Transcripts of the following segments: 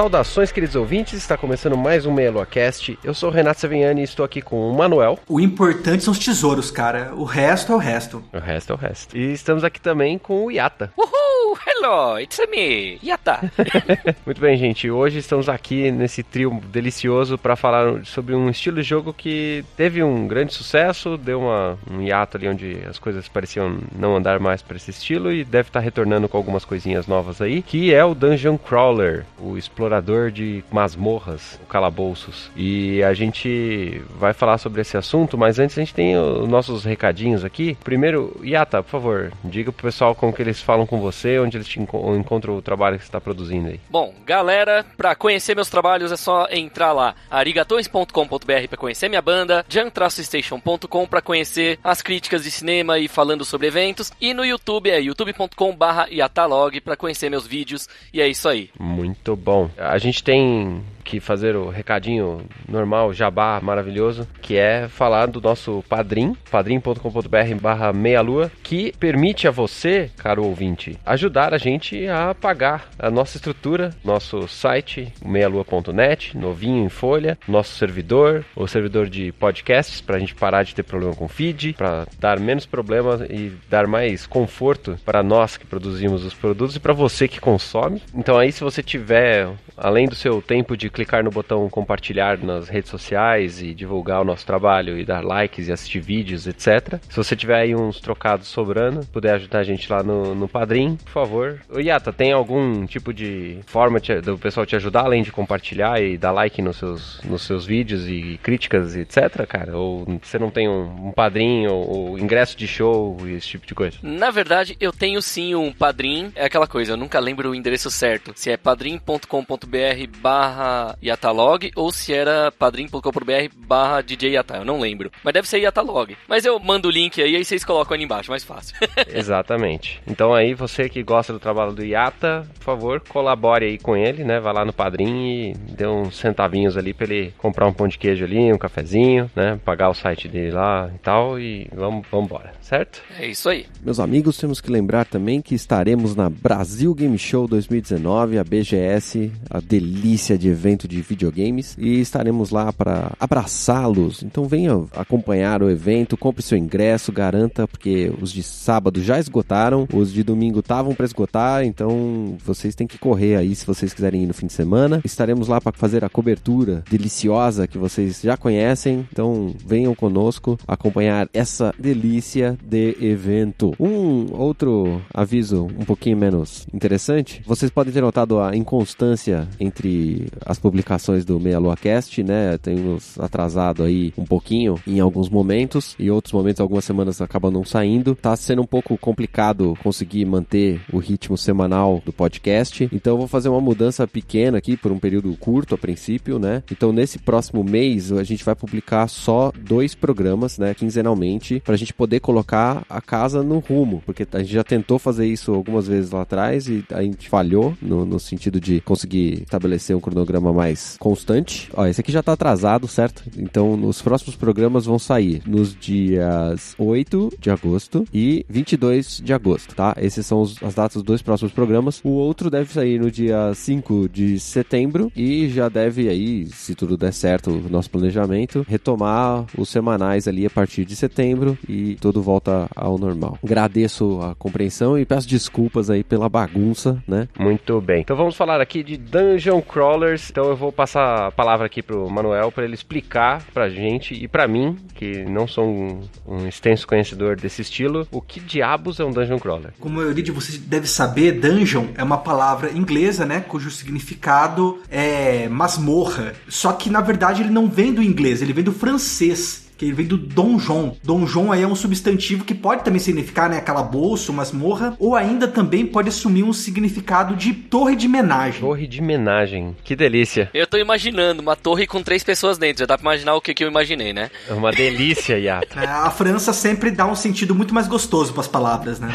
Saudações, queridos ouvintes, está começando mais um Meia Cast. Eu sou o Renato Savignani e estou aqui com o Manuel. O importante são os tesouros, cara. O resto é o resto. O resto é o resto. E estamos aqui também com o Yata. Uhul! Hello, it's me, Yata. Muito bem, gente. Hoje estamos aqui nesse trio delicioso para falar sobre um estilo de jogo que teve um grande sucesso, deu uma, um hiato ali onde as coisas pareciam não andar mais para esse estilo e deve estar retornando com algumas coisinhas novas aí, que é o Dungeon Crawler, o explorador explorador de masmorras, calabouços. E a gente vai falar sobre esse assunto, mas antes a gente tem os nossos recadinhos aqui. Primeiro, Yata, por favor, diga pro pessoal como que eles falam com você, onde eles te encontram o trabalho que você está produzindo aí. Bom, galera, para conhecer meus trabalhos é só entrar lá, arigatões.com.br para conhecer minha banda, jam-station.com para conhecer as críticas de cinema e falando sobre eventos, e no YouTube é youtube.com/yatalog para conhecer meus vídeos, e é isso aí. Muito bom. A gente tem que fazer o recadinho normal, jabá maravilhoso, que é falar do nosso padrim, padrim.com.br barra meia-lua, que permite a você, caro ouvinte, ajudar a gente a pagar a nossa estrutura, nosso site, meialua.net, novinho em folha, nosso servidor, o servidor de podcasts, para a gente parar de ter problema com feed, para dar menos problemas e dar mais conforto para nós que produzimos os produtos e para você que consome. Então aí se você tiver, além do seu tempo de clicar no botão compartilhar nas redes sociais e divulgar o nosso trabalho e dar likes e assistir vídeos, etc. Se você tiver aí uns trocados sobrando, puder ajudar a gente lá no, no Padrim, por favor. O Yata, tem algum tipo de forma te, do pessoal te ajudar, além de compartilhar e dar like nos seus, nos seus vídeos e críticas, etc, cara? Ou você não tem um, um padrim ou, ou ingresso de show e esse tipo de coisa? Na verdade, eu tenho sim um padrim. É aquela coisa, eu nunca lembro o endereço certo. Se é padrim.com.br barra Yatalog ou se era padrim.com.br barra DJ Yata, eu não lembro. Mas deve ser Yatalog. Mas eu mando o link aí, aí vocês colocam ali embaixo, mais fácil. Exatamente. Então aí, você que gosta do trabalho do Yata, por favor, colabore aí com ele, né? Vai lá no Padrim e dê uns centavinhos ali pra ele comprar um pão de queijo ali, um cafezinho, né? Pagar o site dele lá e tal e vamos, vamos embora, certo? É isso aí. Meus amigos, temos que lembrar também que estaremos na Brasil Game Show 2019, a BGS, a delícia de evento de videogames e estaremos lá para abraçá-los. Então venha acompanhar o evento, compre seu ingresso, garanta, porque os de sábado já esgotaram, os de domingo estavam para esgotar, então vocês têm que correr aí se vocês quiserem ir no fim de semana. Estaremos lá para fazer a cobertura deliciosa que vocês já conhecem, então venham conosco acompanhar essa delícia de evento. Um outro aviso um pouquinho menos interessante, vocês podem ter notado a inconstância entre as publicações do Meia Lua Cast, né? Temos atrasado aí um pouquinho em alguns momentos e outros momentos, algumas semanas acabam não saindo. Tá sendo um pouco complicado conseguir manter o ritmo semanal do podcast. Então eu vou fazer uma mudança pequena aqui por um período curto a princípio, né? Então nesse próximo mês a gente vai publicar só dois programas, né, quinzenalmente, pra gente poder colocar a casa no rumo, porque a gente já tentou fazer isso algumas vezes lá atrás e a gente falhou no, no sentido de conseguir estabelecer um cronograma mais constante. Ó, esse aqui já tá atrasado, certo? Então, os próximos programas vão sair nos dias 8 de agosto e 22 de agosto, tá? Esses são os, as datas dos dois próximos programas. O outro deve sair no dia 5 de setembro e já deve aí, se tudo der certo, o nosso planejamento, retomar os semanais ali a partir de setembro e tudo volta ao normal. Agradeço a compreensão e peço desculpas aí pela bagunça, né? Muito bem. Então vamos falar aqui de Dungeon Crawlers. Então eu vou passar a palavra aqui pro Manuel para ele explicar pra gente e pra mim, que não sou um, um extenso conhecedor desse estilo, o que diabos é um dungeon crawler. Como a maioria de vocês deve saber, dungeon é uma palavra inglesa, né? Cujo significado é masmorra. Só que na verdade ele não vem do inglês, ele vem do francês que ele vem do donjon. Donjon aí é um substantivo que pode também significar, né, calabouço, masmorra, ou ainda também pode assumir um significado de torre de menagem. Torre de menagem, que delícia. Eu tô imaginando uma torre com três pessoas dentro, já dá pra imaginar o que, que eu imaginei, né? É uma delícia, Yato. É, a França sempre dá um sentido muito mais gostoso para as palavras, né?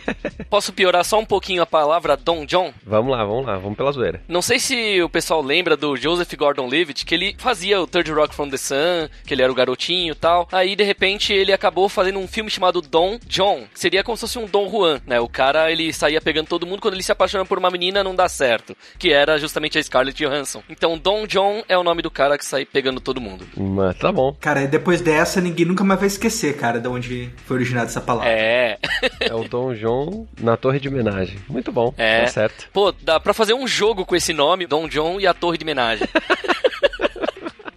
Posso piorar só um pouquinho a palavra donjon? Vamos lá, vamos lá, vamos pela zoeira. Não sei se o pessoal lembra do Joseph Gordon-Levitt, que ele fazia o Third Rock from the Sun, que ele era o garotinho e tal. Aí, de repente, ele acabou fazendo um filme chamado Don John, que seria como se fosse um Don Juan, né? O cara, ele saía pegando todo mundo, quando ele se apaixona por uma menina, não dá certo. Que era justamente a Scarlett Johansson. Então, Don John é o nome do cara que sai pegando todo mundo. Mas tá bom. Cara, e depois dessa, ninguém nunca mais vai esquecer, cara, de onde foi originada essa palavra. É. É o Dom John na torre de homenagem. Muito bom, É. tá certo. Pô, dá pra fazer um jogo com esse nome, Don John e a Torre de Homenagem.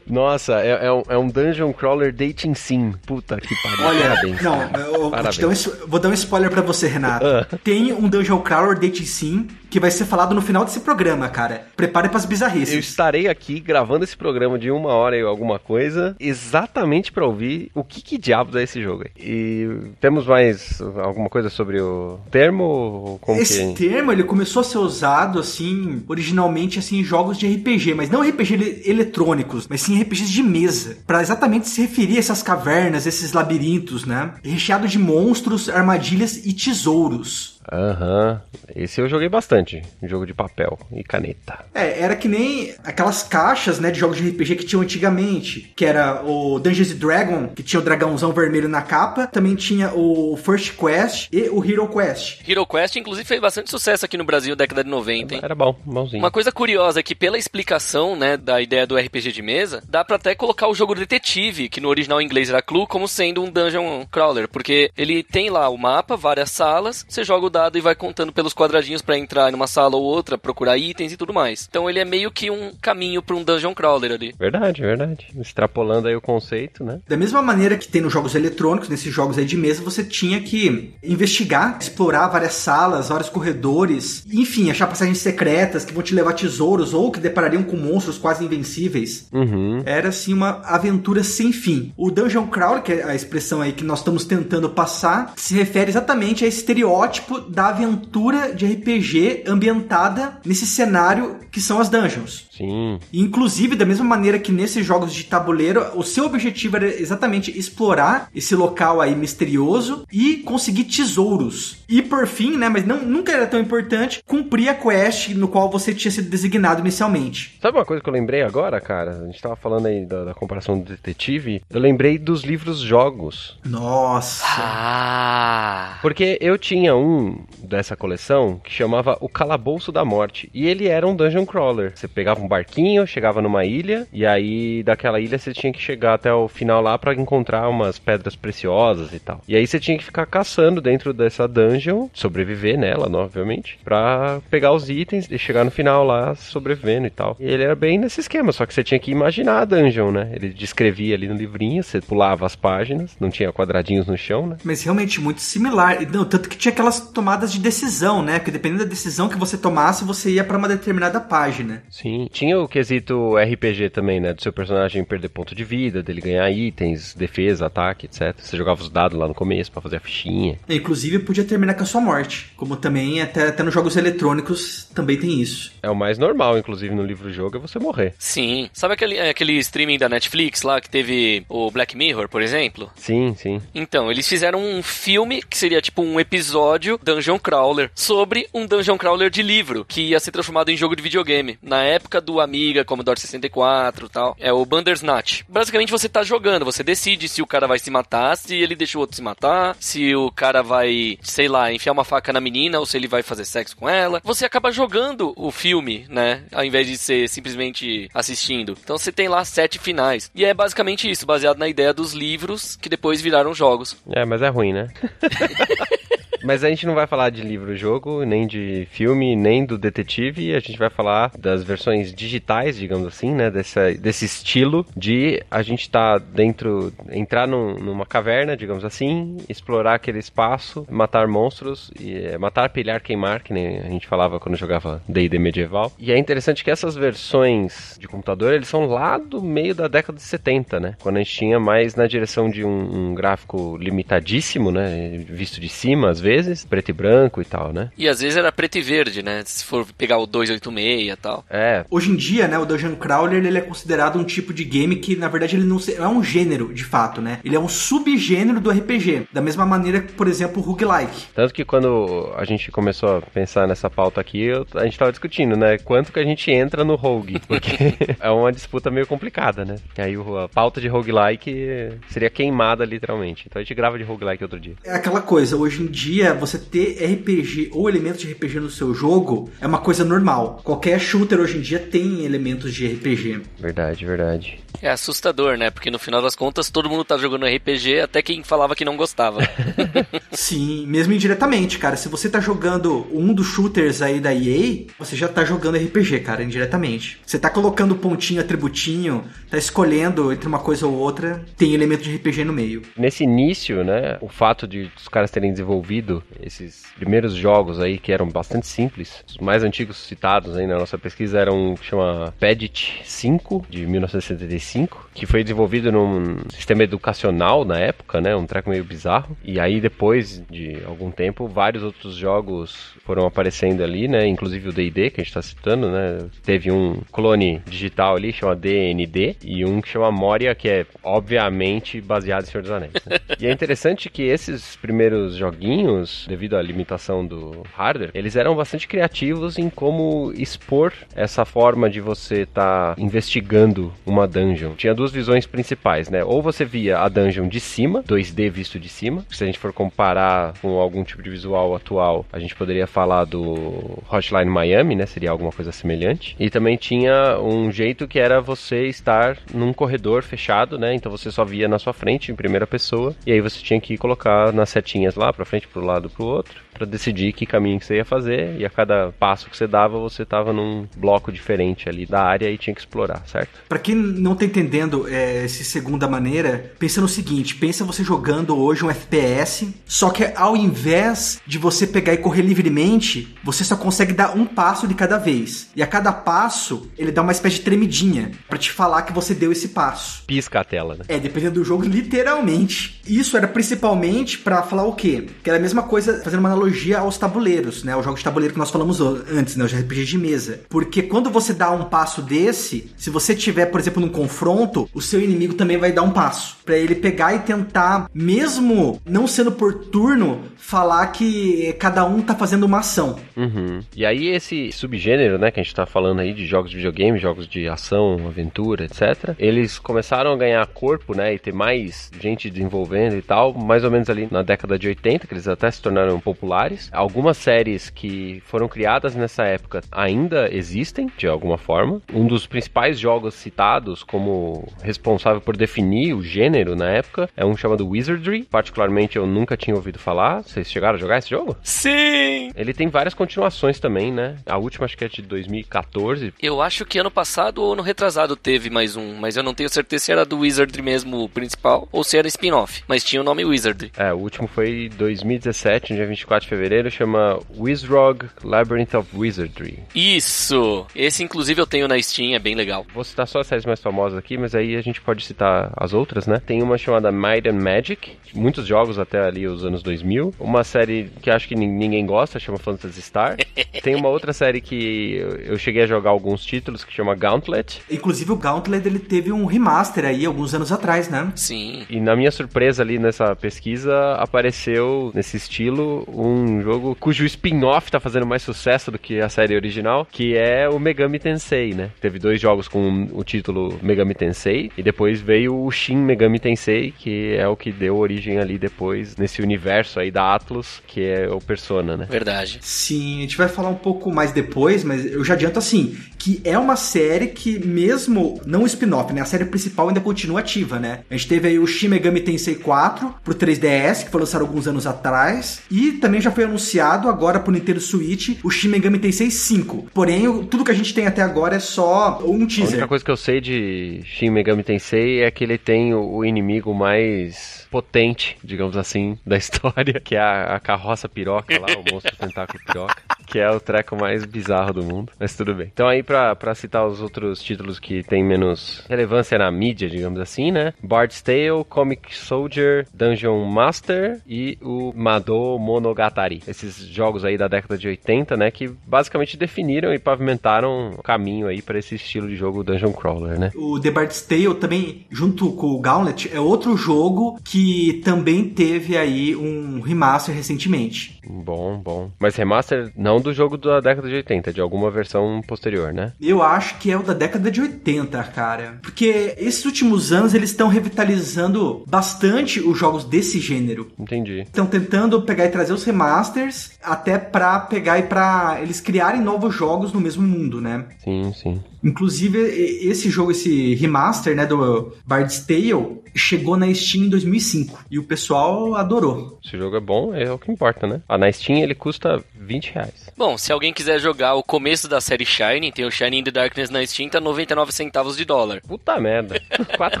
Nossa, é, é um, é um Dungeon Crawler Dating Sim. Puta que pariu. Olha, Parabéns. não, eu vou, Parabéns. te dar um, vou dar um spoiler pra você, Renato. Ah. Tem um Dungeon Crawler Date Sim que vai ser falado no final desse programa, cara. Prepare pras Eu bizarrices. estarei aqui gravando esse programa de uma hora e alguma coisa, exatamente pra ouvir o que, que diabos é esse jogo. E temos mais alguma coisa sobre o termo? Como Esse que... termo, ele começou a ser usado, assim, originalmente, assim, em jogos de RPG, mas não RPG ele- eletrônicos, mas sim RPGs de mesa, Pra exatamente se referir a essas cavernas, esses labirintos, né? Recheado de monstros, armadilhas e tesouros. Aham. Esse eu joguei bastante. Jogo de papel e caneta. É, era que nem aquelas caixas, né, de jogos de RPG que tinham antigamente, que era o Dungeons and Dragon, que tinha o dragãozão vermelho na capa, também tinha o First Quest e o Hero Quest. Hero Quest, inclusive, fez bastante sucesso aqui no Brasil, década de 90, hein? Era bom, bonzinho. Uma coisa curiosa é que pela explicação, né, da ideia do RPG de mesa, dá pra até colocar o jogo detetive, que no original em inglês era Clue, como sendo um dungeon crawler, porque ele tem lá o mapa, várias salas, você joga o dado e vai contando pelos quadradinhos pra entrar numa sala ou outra, procurar itens e tudo mais. Então ele é meio que um caminho pra um dungeon crawler ali. Verdade, verdade. Extrapolando aí o conceito, né? Da mesma maneira que tem nos jogos eletrônicos, nesses jogos aí de mesa, você tinha que investigar, explorar várias salas, vários corredores, enfim, achar passagens secretas que vão te levar a tesouros ou que deparariam com monstros quase invencíveis. Uhum. Era assim uma aventura sem fim. O Dungeon Crawl, que é a expressão aí que nós estamos tentando passar, se refere exatamente a esse estereótipo da aventura de RPG ambientada nesse cenário que são as dungeons. Sim. E, Inclusive, da mesma maneira que nesses jogos de tabuleiro, o seu objetivo era exatamente explorar esse local aí misterioso e conseguir tesouros. E por fim, né, mas não, nunca era tão importante, cumprir a quest no qual você tinha sido designado inicialmente. Sabe uma coisa que eu lembrei agora, cara? A gente tava falando aí da, da comparação do detetive. Eu lembrei dos livros jogos. Nossa. Ah! Porque eu tinha um dessa coleção que chamava O Calabouço da Morte. E ele era um dungeon crawler. Você pegava um barquinho, chegava numa ilha, e aí daquela ilha você tinha que chegar até o final lá pra encontrar umas pedras preciosas e tal. E aí você tinha que ficar caçando dentro dessa dungeon, sobreviver nela, né, obviamente, pra pegar os itens e chegar no final lá sobrevivendo e tal. E ele era bem nesse esquema, só que você tinha que imaginar a dungeon, né? Ele descrevia ali no livrinho, você pulava as páginas, não tinha quadradinhos no chão, né? Mas realmente muito similar. Não, tanto que tinha aquelas tomadas de decisão, né? Porque dependendo da decisão que você tomasse, você ia pra uma determinada página. Sim. Tinha o quesito RPG também, né? Do seu personagem perder ponto de vida, dele ganhar itens, defesa, ataque, etc. Você jogava os dados lá no começo pra fazer a fichinha. Inclusive, podia terminar com a sua morte. Como também, até, até nos jogos eletrônicos, também tem isso. É o mais normal, inclusive, no livro-jogo, é você morrer. Sim. Sabe aquele, é, aquele streaming da Netflix lá que teve o Black Mirror, por exemplo? Sim, sim. Então, eles fizeram um filme que seria tipo um episódio Dungeon Crawler sobre um Dungeon Crawler de livro que ia ser transformado em jogo de videogame. Na época do Amiga, Commodore 64 e tal. É o Bandersnatch. Basicamente você tá jogando, você decide se o cara vai se matar, se ele deixa o outro se matar, se o cara vai, sei lá, enfiar uma faca na menina ou se ele vai fazer sexo com ela. Você acaba jogando o filme, né? Ao invés de ser simplesmente assistindo. Então você tem lá sete finais. E é basicamente isso, baseado na ideia dos livros que depois viraram jogos. É, mas é ruim, né? Mas a gente não vai falar de livro-jogo, nem de filme, nem do detetive. A gente vai falar das versões digitais, digamos assim, né? Dessa, desse estilo de a gente tá dentro, entrar num, numa caverna, digamos assim, explorar aquele espaço, matar monstros, e, é, matar, pilhar, queimar, que nem a gente falava quando jogava D&D medieval. E é interessante que essas versões de computador, eles são lá do meio da década de 70, né? Quando a gente tinha mais na direção de um, um gráfico limitadíssimo, né? Visto de cima, às vezes, preto e branco e tal, né? E às vezes era preto e verde, né? Se for pegar o 286 e tal. É. Hoje em dia, né, o Dungeon Crawler ele é considerado um tipo de game que, na verdade, ele não é um gênero, de fato, né? Ele é um subgênero do RPG. Da mesma maneira que, por exemplo, o roguelike. Tanto que quando a gente começou a pensar nessa pauta aqui, eu, a gente tava discutindo, né? Quanto que a gente entra no rogue. Porque é uma disputa meio complicada, né? E aí a pauta de roguelike seria queimada, literalmente. Então a gente grava de roguelike outro dia. É aquela coisa, hoje em dia, você ter RPG ou elementos de RPG no seu jogo é uma coisa normal. Qualquer shooter hoje em dia tem elementos de RPG. Verdade, verdade. É assustador, né? Porque no final das contas todo mundo tá jogando RPG, até quem falava que não gostava. Sim, mesmo indiretamente, cara. Se você tá jogando um dos shooters aí da EA, você já tá jogando RPG, cara, indiretamente. Você tá colocando pontinho, atributinho, tá escolhendo entre uma coisa ou outra, tem elemento de RPG no meio. Nesse início, né, o fato de os caras terem desenvolvido esses primeiros jogos aí que eram bastante simples, os mais antigos citados aí na nossa pesquisa eram um que chama Pedit 5 de 1975, que foi desenvolvido num sistema educacional na época, né, um treco meio bizarro. E aí depois de algum tempo, vários outros jogos foram aparecendo ali, né, inclusive o D&D que a gente tá citando, né, teve um clone digital ali chama DND e um que chama Moria que é obviamente baseado em Senhor dos Anéis. Né? e é interessante que esses primeiros joguinhos, devido à limitação do hardware, eles eram bastante criativos em como expor essa forma de você estar tá investigando uma dungeon. Tinha duas visões principais, né? Ou você via a dungeon de cima, 2D visto de cima. Se a gente for comparar com algum tipo de visual atual, a gente poderia falar do Hotline Miami, né? Seria alguma coisa semelhante. E também tinha um jeito que era você estar num corredor fechado, né? Então você só via na sua frente, em primeira pessoa, e aí você tinha que colocar nas setinhas lá, para frente, pro lado, pro outro para decidir que caminho que você ia fazer e a cada passo que você dava você estava num bloco diferente ali da área e tinha que explorar, certo? Para quem não tá entendendo é, essa segunda maneira, pensa no seguinte: pensa você jogando hoje um FPS, só que ao invés de você pegar e correr livremente, você só consegue dar um passo de cada vez. E a cada passo ele dá uma espécie de tremidinha para te falar que você deu esse passo. Pisca a tela, né? É, dependendo do jogo, literalmente. Isso era principalmente para falar o quê? Que era a mesma coisa, fazendo uma analogia analogia aos tabuleiros, né? Os jogos de tabuleiro que nós falamos antes, né? Os RPG de mesa. Porque quando você dá um passo desse, se você tiver, por exemplo, num confronto, o seu inimigo também vai dar um passo. para ele pegar e tentar, mesmo não sendo por turno, falar que cada um tá fazendo uma ação. Uhum. E aí esse subgênero, né, que a gente tá falando aí de jogos de videogame, jogos de ação, aventura, etc. Eles começaram a ganhar corpo, né, e ter mais gente desenvolvendo e tal, mais ou menos ali na década de 80, que eles até se tornaram populares. Algumas séries que foram criadas nessa época ainda existem, de alguma forma. Um dos principais jogos citados como responsável por definir o gênero na época é um chamado Wizardry. Particularmente eu nunca tinha ouvido falar. Vocês chegaram a jogar esse jogo? Sim! Ele tem várias continuações também, né? A última acho que é de 2014. Eu acho que ano passado ou ano retrasado teve mais um, mas eu não tenho certeza se era do Wizardry mesmo o principal ou se era spin-off. Mas tinha o nome Wizardry. É, o último foi 2017, no dia 24 de fevereiro, chama Wizrog Labyrinth of Wizardry. Isso! Esse inclusive eu tenho na Steam, é bem legal. Vou citar só as séries mais famosas aqui, mas aí a gente pode citar as outras, né? Tem uma chamada Might and Magic, muitos jogos até ali os anos 2000. Uma série que acho que ninguém gosta, chama Phantasy Star. Tem uma outra série que eu cheguei a jogar alguns títulos que chama Gauntlet. Inclusive o Gauntlet ele teve um remaster aí alguns anos atrás, né? Sim. E na minha surpresa ali nessa pesquisa apareceu nesse estilo um jogo cujo spin-off tá fazendo mais sucesso do que a série original, que é o Megami Tensei, né? Teve dois jogos com o título Megami Tensei e depois veio o Shin Megami Tensei, que é o que deu origem ali depois nesse universo aí da Atlus, que é o Persona, né? Verdade. Sim, a gente vai falar um pouco mais depois, mas eu já adianto assim, que é uma série que mesmo não spin-off, né, a série principal ainda continua ativa, né? A gente teve aí o Shin Megami Tensei 4 pro 3DS, que foi lançado alguns anos atrás, e também também já foi anunciado agora pro Nintendo Switch o Shin Megami Tensei 5. Porém, tudo que a gente tem até agora é só um teaser. A única coisa que eu sei de Shin Megami Tensei é que ele tem o inimigo mais potente, digamos assim, da história, que é a, a carroça piroca lá, o monstro tentáculo piroca, que é o treco mais bizarro do mundo, mas tudo bem. Então aí pra, pra citar os outros títulos que tem menos relevância na mídia, digamos assim, né? Bard's Tale, Comic Soldier, Dungeon Master e o Mado Monogatari. Esses jogos aí da década de 80, né, que basicamente definiram e pavimentaram o caminho aí para esse estilo de jogo Dungeon Crawler, né? O The Bard's Tale também, junto com o Gauntlet, é outro jogo que também teve aí um remaster recentemente. Bom, bom. Mas remaster não do jogo da década de 80, de alguma versão posterior, né? Eu acho que é o da década de 80, cara. Porque esses últimos anos eles estão revitalizando bastante os jogos desse gênero. Entendi. Estão tentando pegar e trazer os remasters até pra pegar e pra eles criarem novos jogos no mesmo mundo, né? Sim, sim. Inclusive, esse jogo, esse remaster, né, do Bard's Tale, chegou na Steam em 2005 e o pessoal adorou. Esse jogo é bom, é o que importa, né? Ah, na Steam ele custa 20 reais. Bom, se alguém quiser jogar o começo da série Shining, tem o Shining in the Darkness na Steam, tá 99 centavos de dólar. Puta merda, 4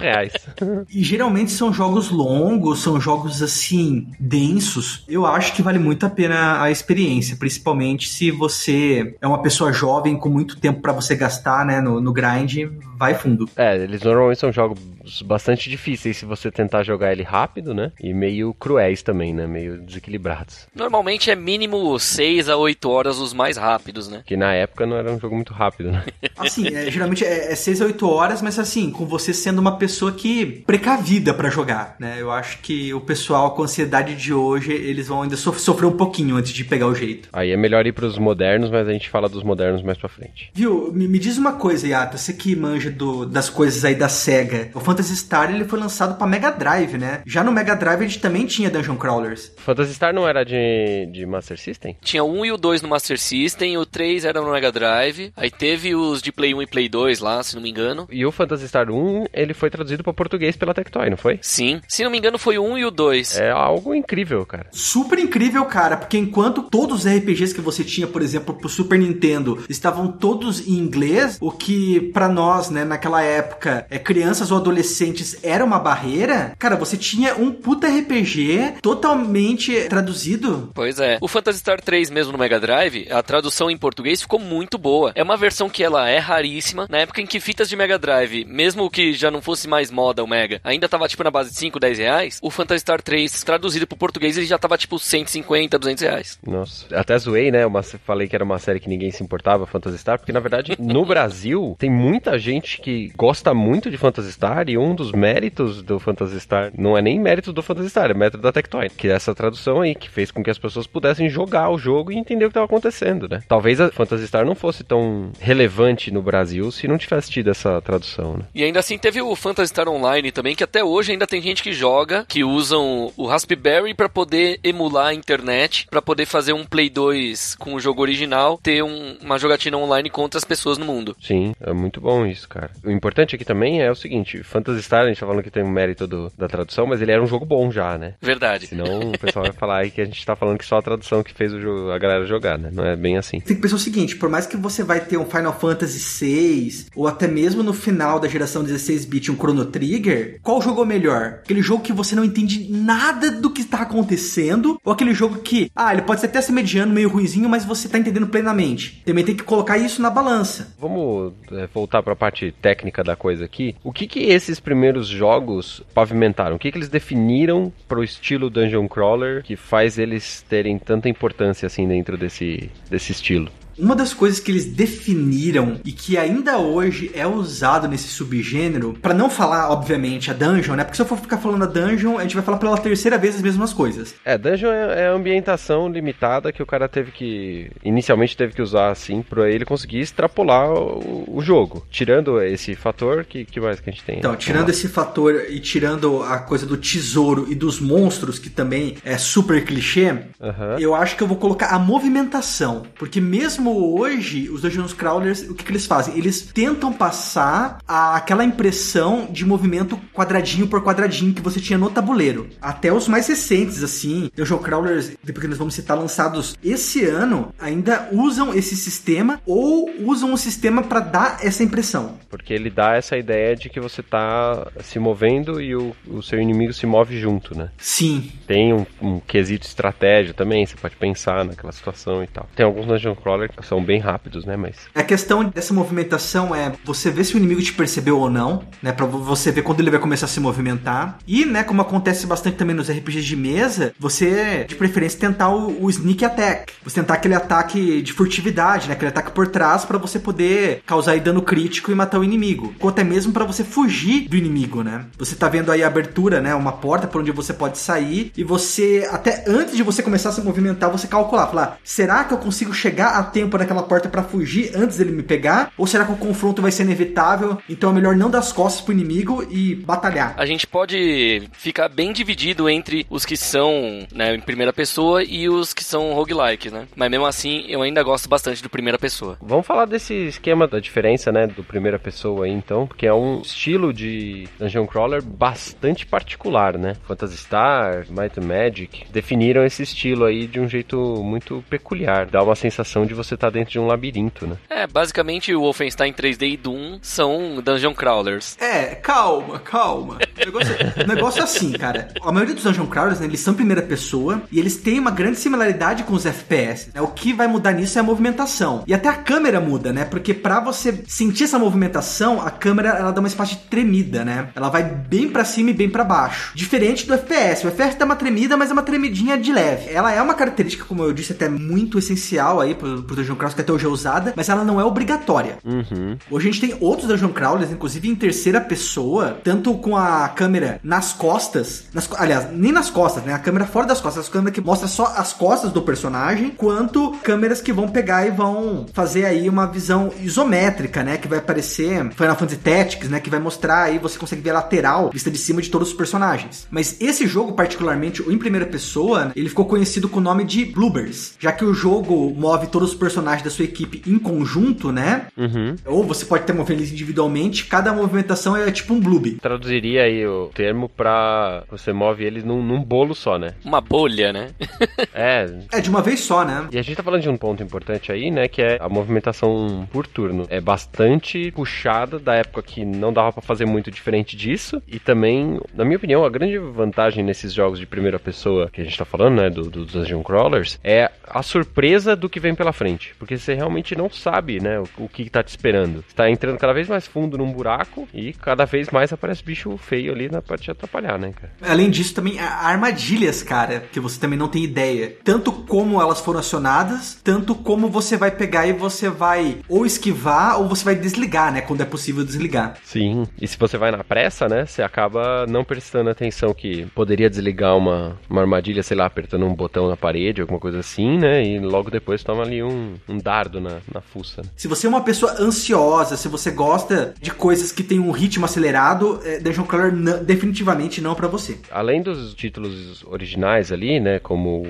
reais. e geralmente são jogos longos, são jogos assim, densos. Eu acho que vale muito a pena a experiência, principalmente se você é uma pessoa jovem com muito tempo para você gastar, né, no, no grind, vai fundo. É, eles normalmente são jogos bastante difíceis se você tentar jogar ele rápido, né? E meio cruéis também, né? Meio desequilibrados. Normalmente é mínimo 6 a 8 horas os mais rápidos, né? Que na época não era um jogo muito rápido, né? Assim, é, geralmente é, é 6 a 8 horas, mas assim, com você sendo uma pessoa que precavida para jogar, né? Eu acho que o pessoal com a ansiedade de hoje, eles vão ainda sofrer um pouquinho antes de pegar o jeito. Aí é melhor ir pros modernos, mas a gente fala dos modernos mais pra frente. Viu? Me, me diz uma coisa, Yata, você que manja do, das coisas aí da SEGA. O Phantasy Star, ele foi lançado pra Mega Drive, né? Já no Mega Drive a gente também tinha Dungeon Crawlers. Phantasy Star não era de, de Master System? Tinha 1 e o 2 no Master System, o 3 era no Mega Drive, aí teve os de Play 1 e Play 2 lá, se não me engano. E o Phantasy Star 1, ele foi traduzido para português pela Tectoy, não foi? Sim. Se não me engano, foi o 1 e o 2. É algo incrível, cara. Super incrível, cara, porque enquanto todos os RPGs que você tinha, por exemplo, pro Super Nintendo, estavam todos em inglês, o que para nós, né, naquela época, é crianças ou adolescentes era uma barreira, cara, você tinha um puta RPG totalmente traduzido. Pois é. O Phantasy Star 3 mesmo no Mega Drive, a tradução em português ficou muito boa. É uma versão que ela é raríssima. Na época em que fitas de Mega Drive, mesmo que já não fosse mais moda o Mega, ainda tava tipo na base de 5, 10 reais, o Phantasy Star 3 traduzido pro português ele já tava tipo 150, 200 reais. Nossa. Até zoei, né? Uma, falei que era uma série que ninguém se importava, Phantasy Star, porque na verdade no Brasil tem muita gente que gosta muito de Phantasy Star e um dos méritos do Phantasy Star não é nem mérito do Phantasy Star, é mérito da Tectoy, que é essa tradução aí que fez com que as pessoas pudessem jogar o jogo e entender o que estava acontecendo, né? Talvez a Phantasy Star não fosse tão relevante no Brasil se não tivesse tido essa tradução, né? E ainda assim teve o Phantasy Star Online também, que até hoje ainda tem gente que joga, que usam o Raspberry para poder emular a internet, para poder fazer um Play 2 com o jogo original, ter um, uma jogatina online com outras pessoas no mundo. Sim, é muito bom isso, cara. O importante aqui também é o seguinte, Phantasy Star, a gente tá falando que tem um mérito do, da tradução, mas ele era um jogo bom já, né? Verdade. Senão o pessoal vai falar aí que a gente tá falando que só a tradução que fez o jogo, a galera jogar, né? Não é bem assim. Tem que pensar o seguinte, por mais que você vai ter um Final Fantasy VI, ou até mesmo no final da geração 16-bit um Chrono Trigger, qual jogo é melhor? Aquele jogo que você não entende nada do que está acontecendo, ou aquele jogo que, ah, ele pode ser até ser mediano, meio ruizinho, mas você tá entendendo plenamente. Também tem que colocar isso na balança. Vamos é, voltar para a parte técnica da coisa aqui. O que que esses primeiros jogos pavimentaram? O que que eles definiram pro estilo dungeon crawler que faz eles terem tanta importância assim dentro desse, desse estilo? Uma das coisas que eles definiram e que ainda hoje é usado nesse subgênero, para não falar, obviamente, a dungeon, né? Porque se eu for ficar falando a dungeon, a gente vai falar pela terceira vez as mesmas coisas. É, dungeon é, é a ambientação limitada que o cara teve que. Inicialmente teve que usar assim, pra ele conseguir extrapolar o, o jogo. Tirando esse fator, que, que mais que a gente tem? Então, tirando esse fator e tirando a coisa do tesouro e dos monstros, que também é super clichê, Aham. eu acho que eu vou colocar a movimentação. Porque mesmo mesmo hoje, os Dungeons Crawlers, o que, que eles fazem? Eles tentam passar a, aquela impressão de movimento quadradinho por quadradinho que você tinha no tabuleiro. Até os mais recentes, assim, Dungeon Crawlers, depois que nós vamos citar, lançados esse ano, ainda usam esse sistema ou usam o sistema para dar essa impressão. Porque ele dá essa ideia de que você tá se movendo e o, o seu inimigo se move junto, né? Sim. Tem um, um quesito estratégia também, você pode pensar naquela situação e tal. Tem alguns Dungeon Crawler que são bem rápidos, né? Mas. A questão dessa movimentação é você ver se o inimigo te percebeu ou não, né? Pra você ver quando ele vai começar a se movimentar. E, né, como acontece bastante também nos RPGs de mesa, você, de preferência, tentar o, o sneak attack. Você tentar aquele ataque de furtividade, né? Aquele ataque por trás para você poder causar aí dano crítico e matar o inimigo. Ou até mesmo para você fugir do inimigo, né? Você tá vendo aí a abertura, né? Uma porta por onde você pode sair e você, até antes de você começar a se movimentar, você calcular, falar, será que eu consigo chegar a tempo naquela porta para fugir antes dele me pegar? Ou será que o confronto vai ser inevitável? Então é melhor não dar as costas pro inimigo e batalhar. A gente pode ficar bem dividido entre os que são né, em primeira pessoa e os que são roguelike, né? Mas mesmo assim, eu ainda gosto bastante do primeira pessoa. Vamos falar desse esquema da diferença, né, do primeira pessoa aí, então, porque é um estilo de Dungeon Crawler bastante particular, né? Phantasy Star, Might and Magic definiram esse estilo aí de um jeito muito peculiar. Dá uma sensação de você tá dentro de um labirinto, né? É, basicamente o Wolfenstein 3D e Doom são Dungeon Crawlers. É, calma, calma. O negócio, o negócio é assim, cara. A maioria dos Dungeon Crawlers, né, eles são primeira pessoa e eles têm uma grande similaridade com os FPS. Né? O que vai mudar nisso é a movimentação. E até a câmera muda, né? Porque para você sentir essa movimentação, a câmera ela dá uma espécie de tremida, né? Ela vai bem para cima e bem para baixo. Diferente do FPS. O FPS dá uma tremida, mas é uma tremidinha de leve. Ela é uma característica, como eu disse, até muito essencial aí pro, pro Dungeon Crawlers, que até hoje é usada, mas ela não é obrigatória. Uhum. Hoje a gente tem outros Dungeon Crawlers, inclusive em terceira pessoa, tanto com a câmera nas costas, nas, aliás, nem nas costas, né? A câmera fora das costas, a câmera que mostra só as costas do personagem, quanto câmeras que vão pegar e vão fazer aí uma visão isométrica, né? Que vai aparecer Final Fantasy Tactics, né? Que vai mostrar aí, você consegue ver a lateral, vista de cima de todos os personagens. Mas esse jogo, particularmente, o em primeira pessoa, ele ficou conhecido com o nome de Bloobers, já que o jogo move todos os personagens da sua equipe em conjunto, né? Uhum. Ou você pode ter movido eles individualmente, cada movimentação é tipo um bloob. Traduziria aí o termo pra você move eles num, num bolo só, né? Uma bolha, né? é. É, de uma vez só, né? E a gente tá falando de um ponto importante aí, né? Que é a movimentação por turno. É bastante puxada da época que não dava para fazer muito diferente disso. E também, na minha opinião, a grande vantagem nesses jogos de primeira pessoa que a gente tá falando, né? Do, do Dungeon Crawlers, é a surpresa do que vem pela frente. Porque você realmente não sabe, né? O, o que tá te esperando. Você tá entrando cada vez mais fundo num buraco e cada vez mais aparece bicho feio ali na parte de atrapalhar, né, cara? Além disso, também há armadilhas, cara, que você também não tem ideia. Tanto como elas foram acionadas, tanto como você vai pegar e você vai ou esquivar ou você vai desligar, né? Quando é possível desligar. Sim. E se você vai na pressa, né? Você acaba não prestando atenção que poderia desligar uma, uma armadilha, sei lá, apertando um botão na parede, alguma coisa assim, né? E logo depois toma ali um, um dardo na, na fuça. Né? Se você é uma pessoa ansiosa, se você gosta de coisas que tem um ritmo acelerado, é, Dungeon Crawler definitivamente não para você. Além dos títulos originais ali, né, como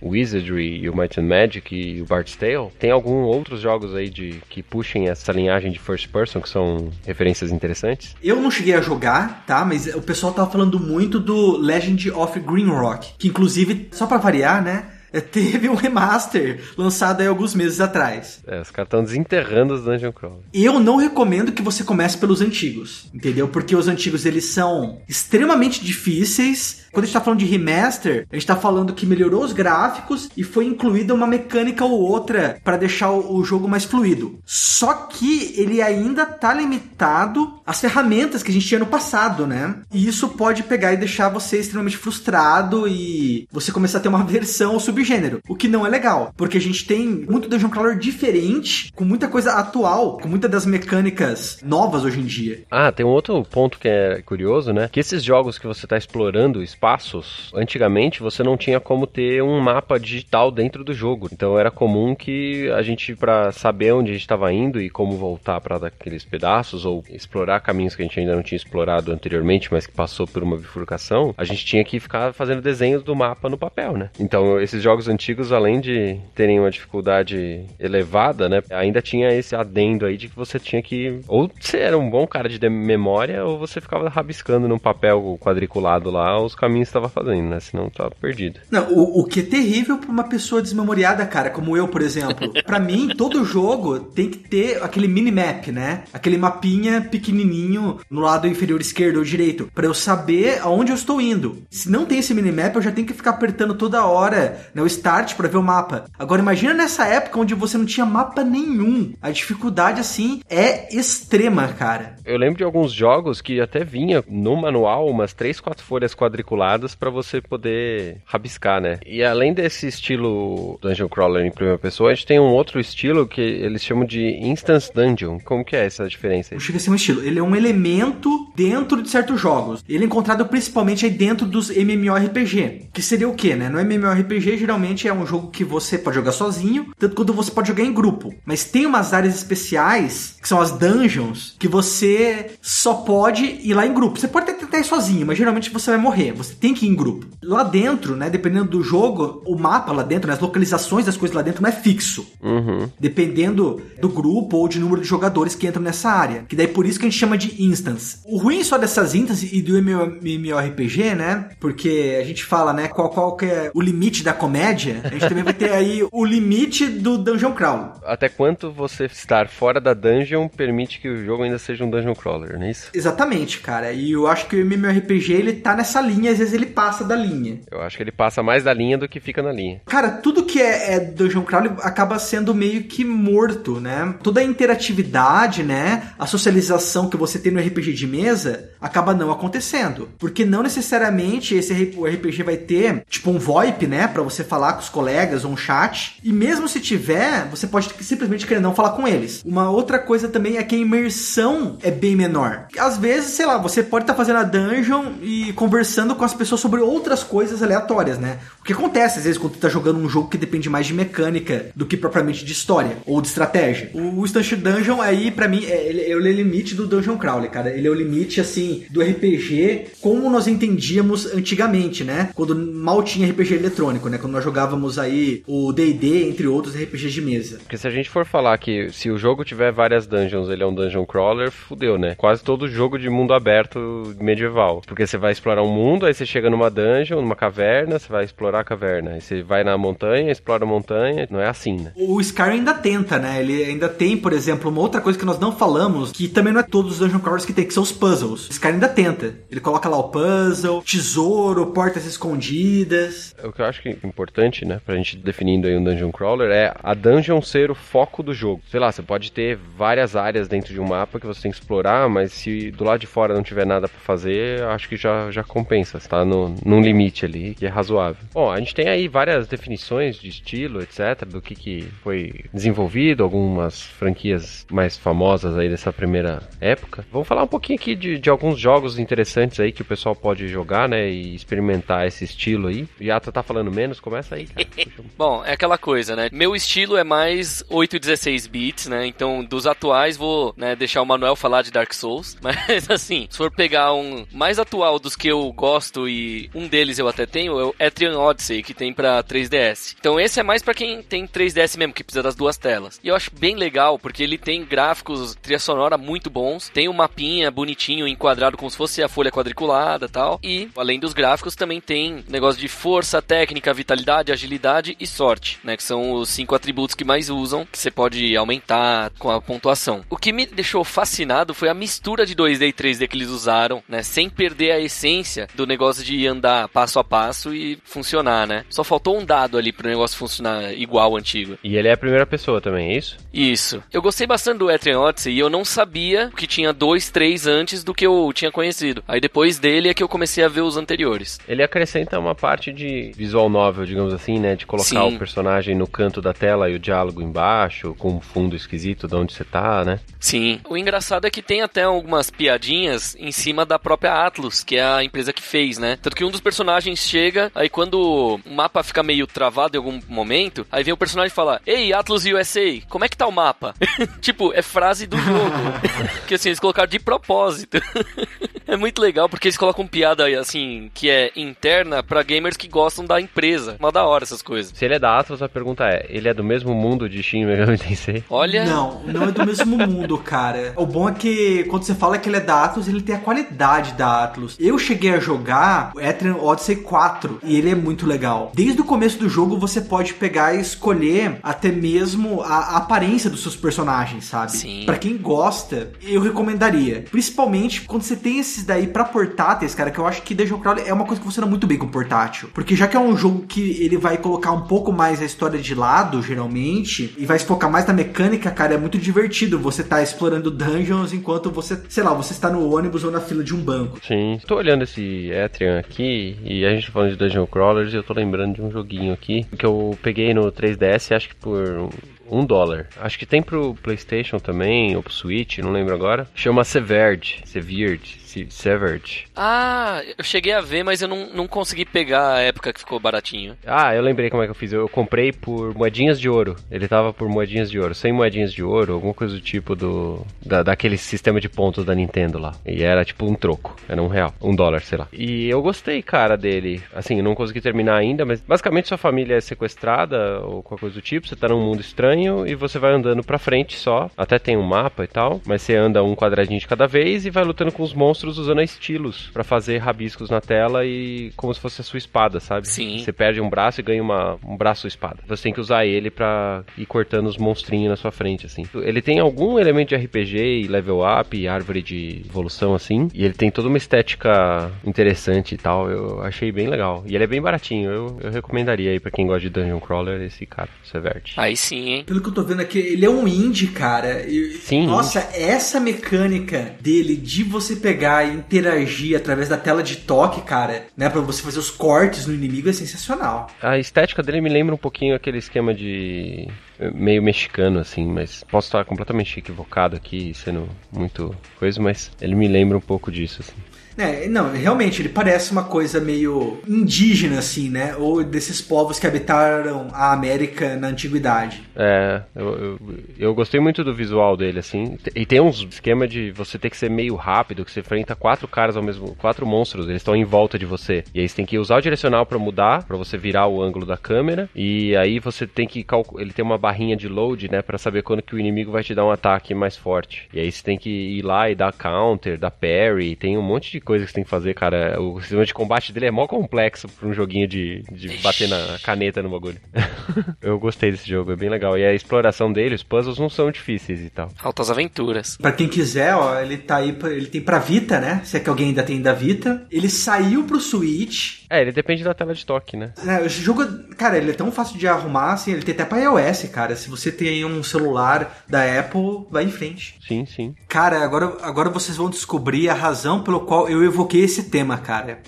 o Wizardry e o Might and Magic e o Bard's Tale, tem alguns outros jogos aí de que puxem essa linhagem de first person que são referências interessantes? Eu não cheguei a jogar, tá? Mas o pessoal tava falando muito do Legend of Green Rock, que inclusive, só para variar, né, teve um remaster lançado aí alguns meses atrás. É, os caras estão desenterrando os Dungeon Crawl. Eu não recomendo que você comece pelos antigos, entendeu? Porque os antigos eles são extremamente difíceis. Quando a gente tá falando de remaster, a gente tá falando que melhorou os gráficos e foi incluída uma mecânica ou outra para deixar o jogo mais fluido. Só que ele ainda tá limitado às ferramentas que a gente tinha no passado, né? E isso pode pegar e deixar você extremamente frustrado e você começar a ter uma versão sub subgênero, o que não é legal, porque a gente tem muito Dungeon Crawler diferente, com muita coisa atual, com muitas das mecânicas novas hoje em dia. Ah, tem um outro ponto que é curioso, né? Que esses jogos que você tá explorando espaços, antigamente você não tinha como ter um mapa digital dentro do jogo. Então era comum que a gente, para saber onde a gente estava indo e como voltar para aqueles pedaços ou explorar caminhos que a gente ainda não tinha explorado anteriormente, mas que passou por uma bifurcação, a gente tinha que ficar fazendo desenhos do mapa no papel, né? Então esses jogos antigos, além de terem uma dificuldade elevada, né, ainda tinha esse adendo aí de que você tinha que ou você era um bom cara de memória ou você ficava rabiscando num papel quadriculado lá os caminhos que estava fazendo, né? Senão tava perdido. Não, o, o que é terrível para uma pessoa desmemoriada, cara, como eu, por exemplo. para mim, todo jogo tem que ter aquele minimap, né? Aquele mapinha pequenininho no lado inferior esquerdo ou direito, para eu saber aonde eu estou indo. Se não tem esse minimap, eu já tenho que ficar apertando toda hora né, o start para ver o mapa. Agora imagina nessa época onde você não tinha mapa nenhum. A dificuldade assim é extrema, cara. Eu lembro de alguns jogos que até vinha no manual umas três, quatro folhas quadriculadas para você poder rabiscar, né? E além desse estilo Dungeon Crawler em primeira pessoa, a gente tem um outro estilo que eles chamam de Instance Dungeon. Como que é essa diferença? Não chega a ser um estilo. Ele é um elemento dentro de certos jogos. Ele é encontrado principalmente aí dentro dos MMORPG. Que seria o quê, né? No MMORPG, geralmente é um jogo que você pode jogar sozinho, tanto quanto você pode jogar em grupo. Mas tem umas áreas especiais, que são as dungeons, que você só pode ir lá em grupo. Você pode tentar ir sozinho, mas geralmente você vai morrer. Você tem que ir em grupo. Lá dentro, né? Dependendo do jogo, o mapa lá dentro, né, as localizações das coisas lá dentro não é fixo. Uhum. Dependendo do grupo ou de número de jogadores que entram nessa área. Que daí por isso que a gente chama de instance. O ruim só dessas instances e do MMORPG, né? Porque a gente fala, né? Qual, qual que é o limite da comédia. A gente também vai ter aí o limite do Dungeon Crawl. Até quanto você estar fora da dungeon permite que o jogo ainda seja um Dungeon Crawler, não é isso? Exatamente, cara. E eu acho que o MMORPG ele tá nessa linha, vezes ele passa da linha. Eu acho que ele passa mais da linha do que fica na linha. Cara, tudo que é, é Dungeon Crawl acaba sendo meio que morto, né? Toda a interatividade, né? A socialização que você tem no RPG de mesa acaba não acontecendo. Porque não necessariamente esse RPG vai ter, tipo, um VoIP, né? Pra você falar com os colegas ou um chat. E mesmo se tiver, você pode simplesmente querer não falar com eles. Uma outra coisa também é que a imersão é bem menor. Às vezes, sei lá, você pode estar tá fazendo a dungeon e conversando com as pessoas sobre outras coisas aleatórias, né? O que acontece às vezes quando tu tá jogando um jogo que depende mais de mecânica do que propriamente de história ou de estratégia. O Instant Dungeon aí, para mim, é, ele, ele é o limite do Dungeon Crawler, cara. Ele é o limite, assim, do RPG como nós entendíamos antigamente, né? Quando mal tinha RPG eletrônico, né? Quando nós jogávamos aí o D&D, entre outros RPGs de mesa. Porque se a gente for falar que se o jogo tiver várias dungeons, ele é um Dungeon Crawler, fudeu, né? Quase todo jogo de mundo aberto medieval. Porque você vai explorar um mundo, aí você chega numa dungeon, numa caverna, você vai explorar a caverna. Aí você vai na montanha, explora a montanha. Não é assim, né? O Skyrim ainda tenta, né? Ele ainda tem, por exemplo, uma outra coisa que nós não falamos, que também não é todos os Dungeon Crawlers que tem, que são os puzzles. O Skyrim ainda tenta. Ele coloca lá o puzzle, tesouro, portas escondidas. O que eu acho que é importante, né, pra gente definindo aí um Dungeon Crawler, é a dungeon ser o foco do jogo. Sei lá, você pode ter várias áreas dentro de um mapa que você tem que explorar, mas se do lado de fora não tiver nada para fazer, acho que já, já compensa. Você tá no, num limite ali que é razoável. Bom, a gente tem aí várias definições de estilo, etc., do que, que foi desenvolvido, algumas franquias mais famosas aí dessa primeira época. Vamos falar um pouquinho aqui de, de alguns jogos interessantes aí que o pessoal pode jogar, né, e experimentar esse estilo aí. O Yata tá falando menos, começa aí, cara. Bom, é aquela coisa, né? Meu estilo é mais 8 e 16 bits, né? Então, dos atuais, vou né, deixar o Manuel falar de Dark Souls. Mas, assim, se for pegar um mais atual dos que eu gosto e um deles eu até tenho, é o Etrian Odyssey, que tem pra 3DS. Então, esse é mais para quem tem 3DS mesmo, que precisa das duas telas. E eu acho bem legal, porque ele tem gráficos, trilha sonora muito bons, tem um mapinha bonitinho, enquadrado como se fosse a folha quadriculada tal. E, além dos gráficos, também tem negócio de força, técnica, vitalidade, agilidade e sorte, né? Que são os cinco atributos que mais usam, que você pode aumentar com a pontuação. O que me deixou fascinado foi a mistura de 2D e 3D que eles usaram, né? Sem perder a essência do negócio de andar passo a passo e funcionar, né? Só faltou um dado ali pro negócio funcionar igual ao antigo. E ele é a primeira pessoa também, é isso? Isso. Eu gostei bastante do Etrian Odyssey e eu não sabia que tinha dois, três antes do que eu eu tinha conhecido. Aí depois dele é que eu comecei a ver os anteriores. Ele acrescenta uma parte de visual novel, digamos assim, né? De colocar Sim. o personagem no canto da tela e o diálogo embaixo, com um fundo esquisito de onde você tá, né? Sim. O engraçado é que tem até algumas piadinhas em cima da própria Atlus, que é a empresa que fez, né? Tanto que um dos personagens chega, aí quando o mapa fica meio travado em algum momento, aí vem o personagem e fala: Ei, Atlus USA, como é que tá o mapa? tipo, é frase do jogo. que assim, eles colocaram de propósito. é muito legal porque eles colocam piada assim, que é interna pra gamers que gostam da empresa. Uma da hora essas coisas. Se ele é da Atlas, a pergunta é: ele é do mesmo mundo de Shin Megami Tensei? Olha. Não, não é do mesmo mundo, cara. O bom é que quando você fala que ele é da Atlus, ele tem a qualidade da Atlus. Eu cheguei a jogar o Etrian Odyssey 4 e ele é muito legal. Desde o começo do jogo você pode pegar e escolher até mesmo a, a aparência dos seus personagens, sabe? Sim. Pra quem gosta, eu recomendaria. Principalmente quando você tem esses daí pra portáteis, cara, que eu acho que Dungeon Crawler é uma coisa que funciona muito bem com portátil. Porque já que é um jogo que ele vai colocar um pouco mais a história de lado, geralmente, e vai se focar mais na mecânica, cara, é muito divertido você tá explorando dungeons enquanto você, sei lá, você está no ônibus ou na fila de um banco. Sim. Tô olhando esse Etrian aqui e a gente tá falando de Dungeon Crawlers e eu tô lembrando de um joguinho aqui que eu peguei no 3DS, acho que por um dólar. Acho que tem pro PlayStation também, ou pro Switch, não lembro agora. Chama Severed. Severed. Se- Severed. Ah, eu cheguei a ver, mas eu não, não consegui pegar a época que ficou baratinho. Ah, eu lembrei como é que eu fiz. Eu comprei por moedinhas de ouro. Ele tava por moedinhas de ouro. 100 moedinhas de ouro, alguma coisa do tipo do. Da, daquele sistema de pontos da Nintendo lá. E era tipo um troco. Era um real. Um dólar, sei lá. E eu gostei, cara, dele. Assim, eu não consegui terminar ainda, mas basicamente sua família é sequestrada ou qualquer coisa do tipo. Você tá num mundo estranho e você vai andando pra frente só. Até tem um mapa e tal. Mas você anda um quadradinho de cada vez e vai lutando com os monstros usando estilos pra fazer rabiscos na tela e como se fosse a sua espada, sabe? Sim. Você perde um braço e ganha uma, um braço espada. Você tem que usar ele pra ir cortando os monstrinhos na sua frente, assim. Ele tem algum elemento de RPG e level up e árvore de evolução, assim. E ele tem toda uma estética interessante e tal. Eu achei bem legal. E ele é bem baratinho. Eu, eu recomendaria aí pra quem gosta de Dungeon Crawler esse cara, Severt. Aí sim, hein? Pelo que eu tô vendo aqui, ele é um indie, cara. Sim, Nossa, essa mecânica dele de você pegar e interagir através da tela de toque, cara, né? Pra você fazer os cortes no inimigo é sensacional. A estética dele me lembra um pouquinho aquele esquema de eh, meio mexicano, assim, mas posso estar completamente equivocado aqui, sendo muito coisa, mas ele me lembra um pouco disso, assim. É, não, realmente, ele parece uma coisa meio indígena, assim, né? Ou desses povos que habitaram a América na antiguidade. É, eu, eu, eu gostei muito do visual dele, assim. E tem uns esquema de você ter que ser meio rápido, que você enfrenta quatro caras ao mesmo. quatro monstros, eles estão em volta de você. E aí você tem que usar o direcional pra mudar, pra você virar o ângulo da câmera. E aí você tem que. Ele tem uma barrinha de load, né? Pra saber quando que o inimigo vai te dar um ataque mais forte. E aí você tem que ir lá e dar counter, dar parry. Tem um monte de coisa que você tem que fazer, cara. O sistema de combate dele é mó complexo pra um joguinho de, de bater na caneta no bagulho. eu gostei desse jogo, é bem legal. E a exploração dele, os puzzles não são difíceis e tal. Altas aventuras. Pra quem quiser, ó, ele tá aí, pra- ele tem pra Vita, né? Se é que alguém ainda tem da Vita. Ele saiu pro Switch. É, ele depende da tela de toque, né? É, esse jogo, cara, ele é tão fácil de arrumar, assim, ele tem até pra iOS, cara. Se você tem um celular da Apple, vai em frente. Sim, sim. Cara, agora, agora vocês vão descobrir a razão pelo qual eu evoquei esse tema, cara.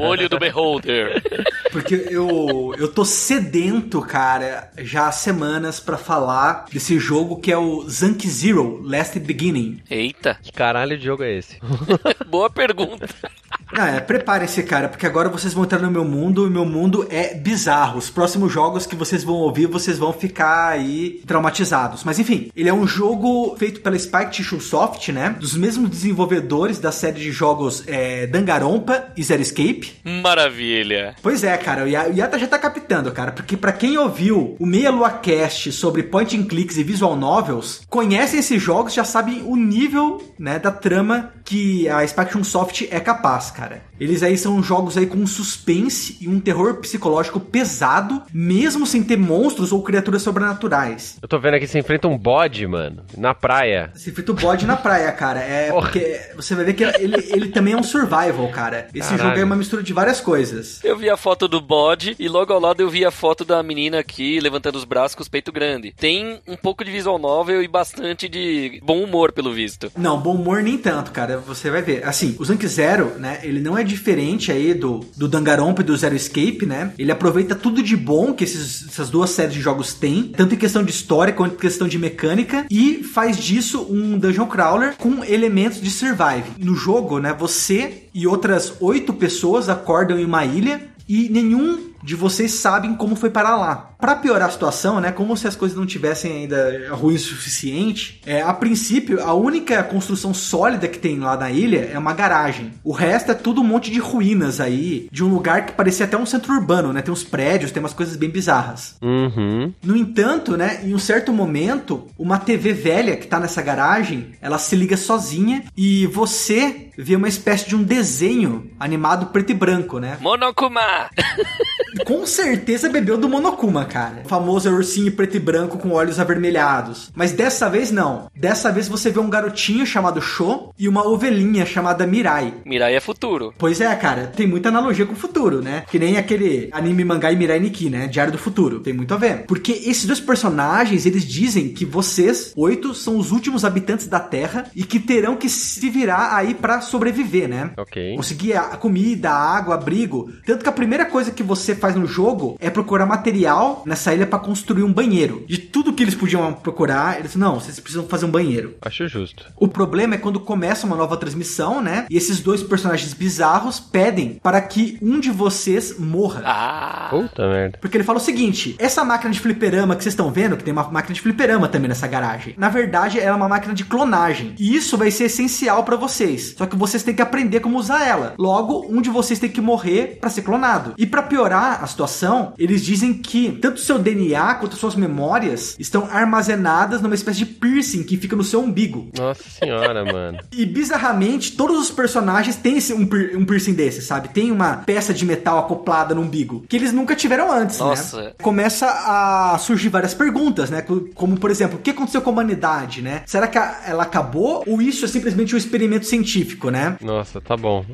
O olho do beholder. Porque eu, eu tô sedento, cara, já há semanas pra falar desse jogo que é o Zank Zero Last Beginning. Eita, Que caralho de jogo é esse? boa pergunta. Ah, é, prepare-se, cara, porque agora vocês vão entrar no meu mundo e meu mundo é bizarro. Os próximos jogos que vocês vão ouvir, vocês vão ficar aí traumatizados. Mas enfim, ele é um jogo feito pela Spike Tissue Soft, né? Dos mesmos desenvolvedores da série de jogos é, Dangarompa e Zero Escape. Maravilha. Pois é, cara, o Ya- o Yata já tá captando, cara, porque pra quem ouviu o Meia Lua Cast sobre point and clicks e visual novels, conhecem esses jogos, já sabem o nível, né, da trama que a Spectrum Soft é capaz, cara. Eles aí são jogos aí com um suspense e um terror psicológico pesado, mesmo sem ter monstros ou criaturas sobrenaturais. Eu tô vendo aqui, você enfrenta um bode, mano, na praia. Você enfrenta o bode na praia, cara. É Porra. porque você vai ver que ele, ele também é um survival, cara. Esse Caralho. jogo é uma mistura de várias coisas. Eu vi a foto do bode e logo ao lado eu vi a foto da menina aqui levantando os braços com os peitos grandes. Tem um pouco de visual novel e bastante de bom humor, pelo visto. Não, bom humor nem tanto, cara. Você vai ver. Assim, o Zank Zero, né? Ele não é diferente aí do, do Danganronpa e do Zero Escape, né? Ele aproveita tudo de bom que esses- essas duas séries de jogos têm, tanto em questão de história quanto em questão de mecânica, e faz disso um dungeon crawler com elementos de survive. No jogo, né? Você e outras oito pessoas acordam em uma ilha e nenhum de vocês sabem como foi parar lá. Pra piorar a situação, né, como se as coisas não tivessem ainda ruins o suficiente, é, a princípio a única construção sólida que tem lá na ilha é uma garagem. O resto é tudo um monte de ruínas aí, de um lugar que parecia até um centro urbano, né? Tem uns prédios, tem umas coisas bem bizarras. Uhum. No entanto, né, em um certo momento, uma TV velha que tá nessa garagem, ela se liga sozinha e você vê uma espécie de um desenho animado preto e branco, né? Monokuma! Com certeza bebeu do Monokuma, cara. O famoso ursinho preto e branco com olhos avermelhados. Mas dessa vez não. Dessa vez você vê um garotinho chamado Sho e uma ovelhinha chamada Mirai. Mirai é futuro. Pois é, cara, tem muita analogia com o futuro, né? Que nem aquele anime mangá e Mirai Nikki, né? Diário do Futuro. Tem muito a ver. Porque esses dois personagens, eles dizem que vocês, oito, são os últimos habitantes da Terra e que terão que se virar aí pra sobreviver, né? Ok. Conseguir a comida, a água, abrigo. Tanto que a primeira coisa que você faz no jogo é procurar material nessa ilha pra construir um banheiro. De tudo que eles podiam procurar, eles não, vocês precisam fazer um banheiro. Acho justo. O problema é quando começa uma nova transmissão, né? E esses dois personagens bizarros pedem para que um de vocês morra. Ah! Puta merda. Porque ele fala o seguinte: essa máquina de fliperama que vocês estão vendo, que tem uma máquina de fliperama também nessa garagem, na verdade ela é uma máquina de clonagem. E isso vai ser essencial pra vocês. Só que vocês têm que aprender como usar ela. Logo, um de vocês tem que morrer pra ser clonado. E pra piorar a situação, eles dizem que tanto seu DNA quanto suas memórias estão armazenadas numa espécie de piercing que fica no seu umbigo. Nossa senhora, mano. E bizarramente, todos os personagens têm esse, um, um piercing desse, sabe? Tem uma peça de metal acoplada no umbigo, que eles nunca tiveram antes, Nossa. né? Começa a surgir várias perguntas, né? Co- Como, por exemplo, o que aconteceu com a humanidade, né? Será que ela acabou ou isso é simplesmente um experimento científico, né? Nossa, tá bom.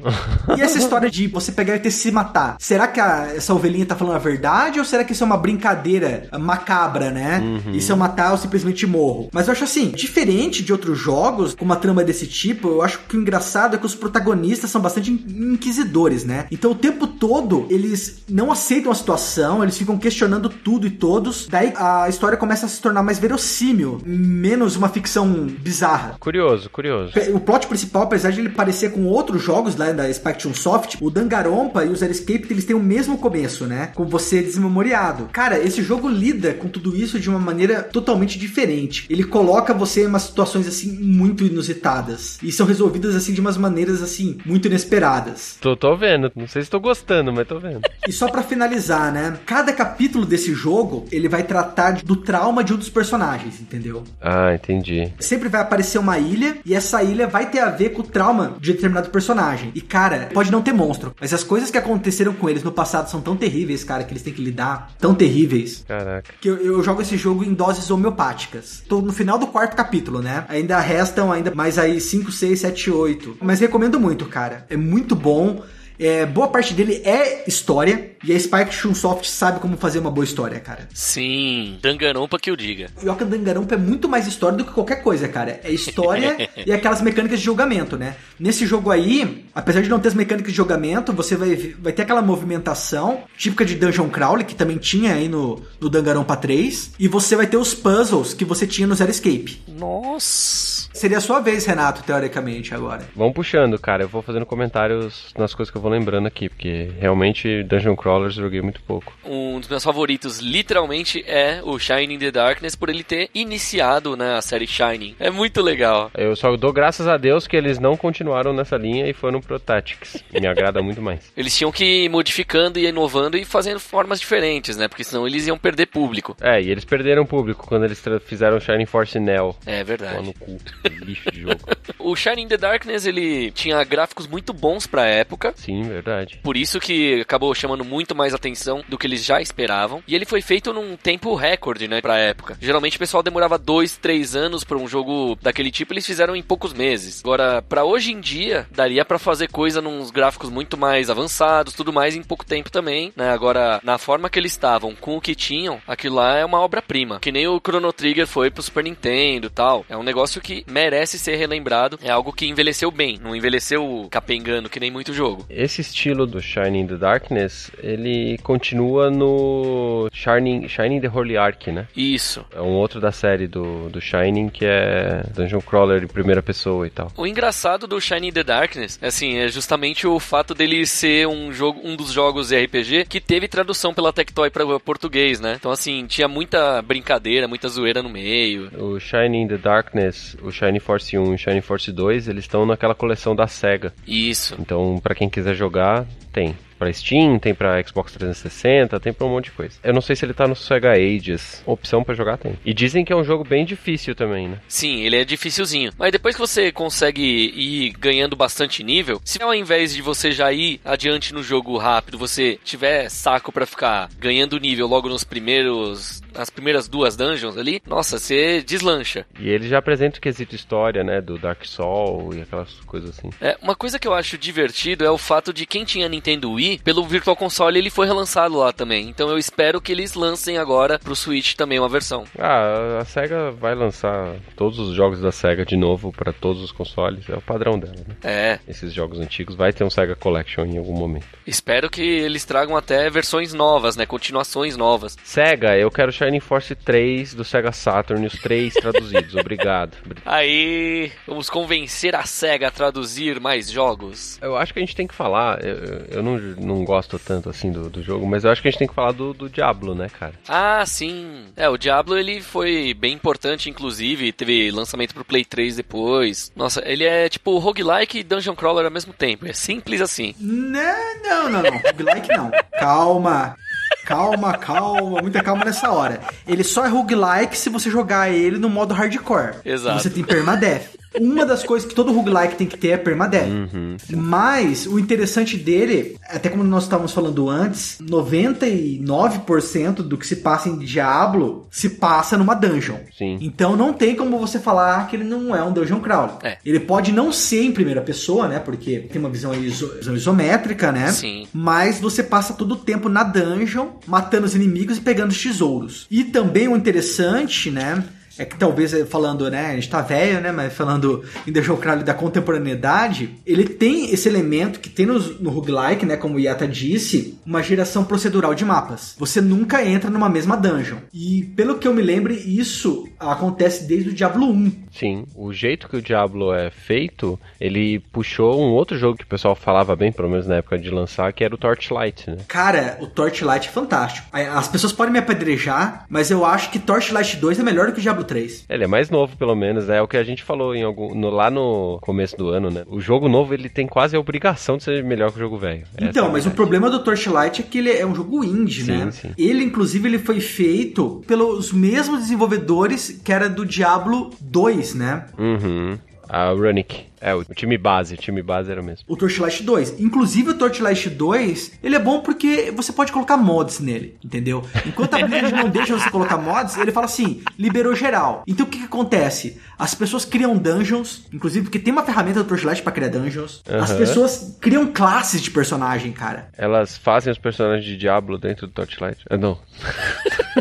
E essa história de você pegar e ter se matar, será que a- essa ovelhinha tá falando a verdade ou será que isso é uma brincadeira macabra, né? E se eu matar, eu simplesmente morro? Mas eu acho assim, diferente de outros jogos com uma trama desse tipo, eu acho que o engraçado é que os protagonistas são bastante in- inquisidores, né? Então o tempo todo eles não aceitam a situação, eles ficam questionando tudo e todos. Daí a história começa a se tornar mais verossímil, menos uma ficção bizarra. curioso, curioso. O plot principal, apesar de ele parecer com outros jogos lá da Spectrum Soft, o Dangarompa e o Zero Escape, eles têm o mesmo começo, né? Com você desmemoriado. Cara, esse jogo lida com tudo isso de uma maneira totalmente diferente. Ele coloca você em umas situações, assim, muito inusitadas. E são resolvidas, assim, de umas maneiras, assim, muito inesperadas. Tô, tô vendo. Não sei se tô gostando, mas tô vendo. E só pra finalizar, né? Cada capítulo desse jogo, ele vai tratar do trauma de um dos personagens, entendeu? Ah, entendi. Sempre vai aparecer uma ilha e essa ilha vai ter a ver com o trauma de determinado personagem. E cara, pode não ter monstro, mas as coisas que aconteceram com eles no passado são tão terríveis, cara, que eles têm que lidar, tão terríveis. Caraca. Que eu, eu jogo esse jogo em doses homeopáticas. Tô no final do quarto capítulo, né? Ainda restam ainda mais aí 5, 6, 7, 8. Mas recomendo muito, cara. É muito bom. É, boa parte dele é história. E a Spike Chunsoft sabe como fazer uma boa história, cara. Sim, Danganronpa que eu diga. Yoka Danganronpa é muito mais história do que qualquer coisa, cara. É história e aquelas mecânicas de julgamento, né? Nesse jogo aí, apesar de não ter as mecânicas de julgamento, você vai, vai ter aquela movimentação típica de Dungeon Crawler, que também tinha aí no, no Danganronpa 3. E você vai ter os puzzles que você tinha no Zero Escape. Nossa. Seria a sua vez, Renato, teoricamente, agora. Vamos puxando, cara. Eu vou fazendo comentários nas coisas que eu vou lembrando aqui, porque realmente Dungeon Crawlers joguei muito pouco. Um dos meus favoritos, literalmente, é o Shining in the Darkness, por ele ter iniciado né, a série Shining. É muito legal. Eu só dou graças a Deus que eles não continuaram nessa linha e foram pro Tactics. Me agrada muito mais. Eles tinham que ir modificando e inovando e fazendo formas diferentes, né? Porque senão eles iam perder público. É, e eles perderam público quando eles fizeram Shining Force Neo. É verdade. no cu. Lixo de jogo. o Shining the Darkness, ele tinha gráficos muito bons pra época. Sim, verdade. Por isso que acabou chamando muito mais atenção do que eles já esperavam. E ele foi feito num tempo recorde, né, pra época. Geralmente o pessoal demorava dois, três anos pra um jogo daquele tipo, eles fizeram em poucos meses. Agora, pra hoje em dia, daria pra fazer coisa nos gráficos muito mais avançados, tudo mais em pouco tempo também, né? Agora, na forma que eles estavam, com o que tinham, aquilo lá é uma obra-prima. Que nem o Chrono Trigger foi pro Super Nintendo tal. É um negócio que merece ser relembrado. É algo que envelheceu bem, não envelheceu capengando que nem muito jogo. Esse estilo do Shining the Darkness, ele continua no Shining, Shining the Holy Ark, né? Isso. É um outro da série do, do Shining que é Dungeon Crawler em primeira pessoa e tal. O engraçado do Shining the Darkness, assim, é justamente o fato dele ser um jogo, um dos jogos RPG que teve tradução pela Tectoy para português, né? Então assim, tinha muita brincadeira, muita zoeira no meio. O Shining the Darkness, o Shining Force 1 e o Shining Force 2, eles estão naquela coleção da SEGA. Isso. Então, para quem quiser jogar, tem pra Steam, tem pra Xbox 360, tem pra um monte de coisa. Eu não sei se ele tá no Sega Ages. Opção pra jogar tem. E dizem que é um jogo bem difícil também, né? Sim, ele é dificilzinho. Mas depois que você consegue ir ganhando bastante nível, se ao invés de você já ir adiante no jogo rápido, você tiver saco para ficar ganhando nível logo nos primeiros as primeiras duas dungeons ali, nossa, você deslancha. E ele já apresenta o quesito história, né, do Dark Soul e aquelas coisas assim. É, uma coisa que eu acho divertido é o fato de quem tinha Nintendo Wii, pelo Virtual Console ele foi relançado lá também. Então eu espero que eles lancem agora pro Switch também uma versão. Ah, a SEGA vai lançar todos os jogos da SEGA de novo para todos os consoles, é o padrão dela, né? É. Esses jogos antigos vai ter um SEGA Collection em algum momento. Espero que eles tragam até versões novas, né, continuações novas. SEGA, eu quero Shining Force 3 do Sega Saturn, os três traduzidos. Obrigado. Aí, vamos convencer a SEGA a traduzir mais jogos. Eu acho que a gente tem que falar, eu, eu não, não gosto tanto assim do, do jogo, mas eu acho que a gente tem que falar do, do Diablo, né, cara? Ah, sim. É, o Diablo ele foi bem importante, inclusive, teve lançamento pro Play 3 depois. Nossa, ele é tipo roguelike e dungeon crawler ao mesmo tempo. É simples assim. Não, não, não, não. Roguelike não. Calma. Calma, calma, muita calma nessa hora. Ele só é roguelike se você jogar ele no modo hardcore. Exato. Você tem permadeath. Uma das coisas que todo roguelike tem que ter é permadeath. Uhum. Mas o interessante dele, até como nós estávamos falando antes, 99% do que se passa em Diablo se passa numa dungeon. Sim. Então não tem como você falar que ele não é um dungeon crawler. É. Ele pode não ser em primeira pessoa, né? Porque tem uma visão, iso- visão isométrica, né? Sim. Mas você passa todo o tempo na dungeon, matando os inimigos e pegando os tesouros. E também o interessante, né? É que talvez eh, falando, né? A gente tá velho, né? Mas falando em Dungeon Crawler da contemporaneidade, ele tem esse elemento que tem no, no roguelike, né? Como o Yata disse, uma geração procedural de mapas. Você nunca entra numa mesma dungeon. E pelo que eu me lembre, isso acontece desde o Diablo 1. Sim, o jeito que o Diablo é feito, ele puxou um outro jogo que o pessoal falava bem, pelo menos na época de lançar, que era o Torchlight, né? Cara, o Torchlight é fantástico. As pessoas podem me apedrejar, mas eu acho que Torchlight 2 é melhor do que o Diablo 3. Ele é mais novo, pelo menos, né? é o que a gente falou em algum, no- lá no começo do ano, né? O jogo novo, ele tem quase a obrigação de ser melhor que o jogo velho. Essa Então, é mas o problema do Torchlight é que ele é um jogo indie, Sim, né? sim. Ele, inclusive, ele foi feito pelos mesmos desenvolvedores que era do Diablo 2, né? Uhum. A Runic. É, o time base, o time base era o mesmo. O Torchlight 2. Inclusive, o Torchlight 2, ele é bom porque você pode colocar mods nele, entendeu? Enquanto a Blizzard não deixa você colocar mods, ele fala assim, liberou geral. Então, o que, que acontece? As pessoas criam dungeons, inclusive porque tem uma ferramenta do Torchlight pra criar dungeons. As Aham. pessoas criam classes de personagem, cara. Elas fazem os personagens de Diablo dentro do Torchlight. Ah, não.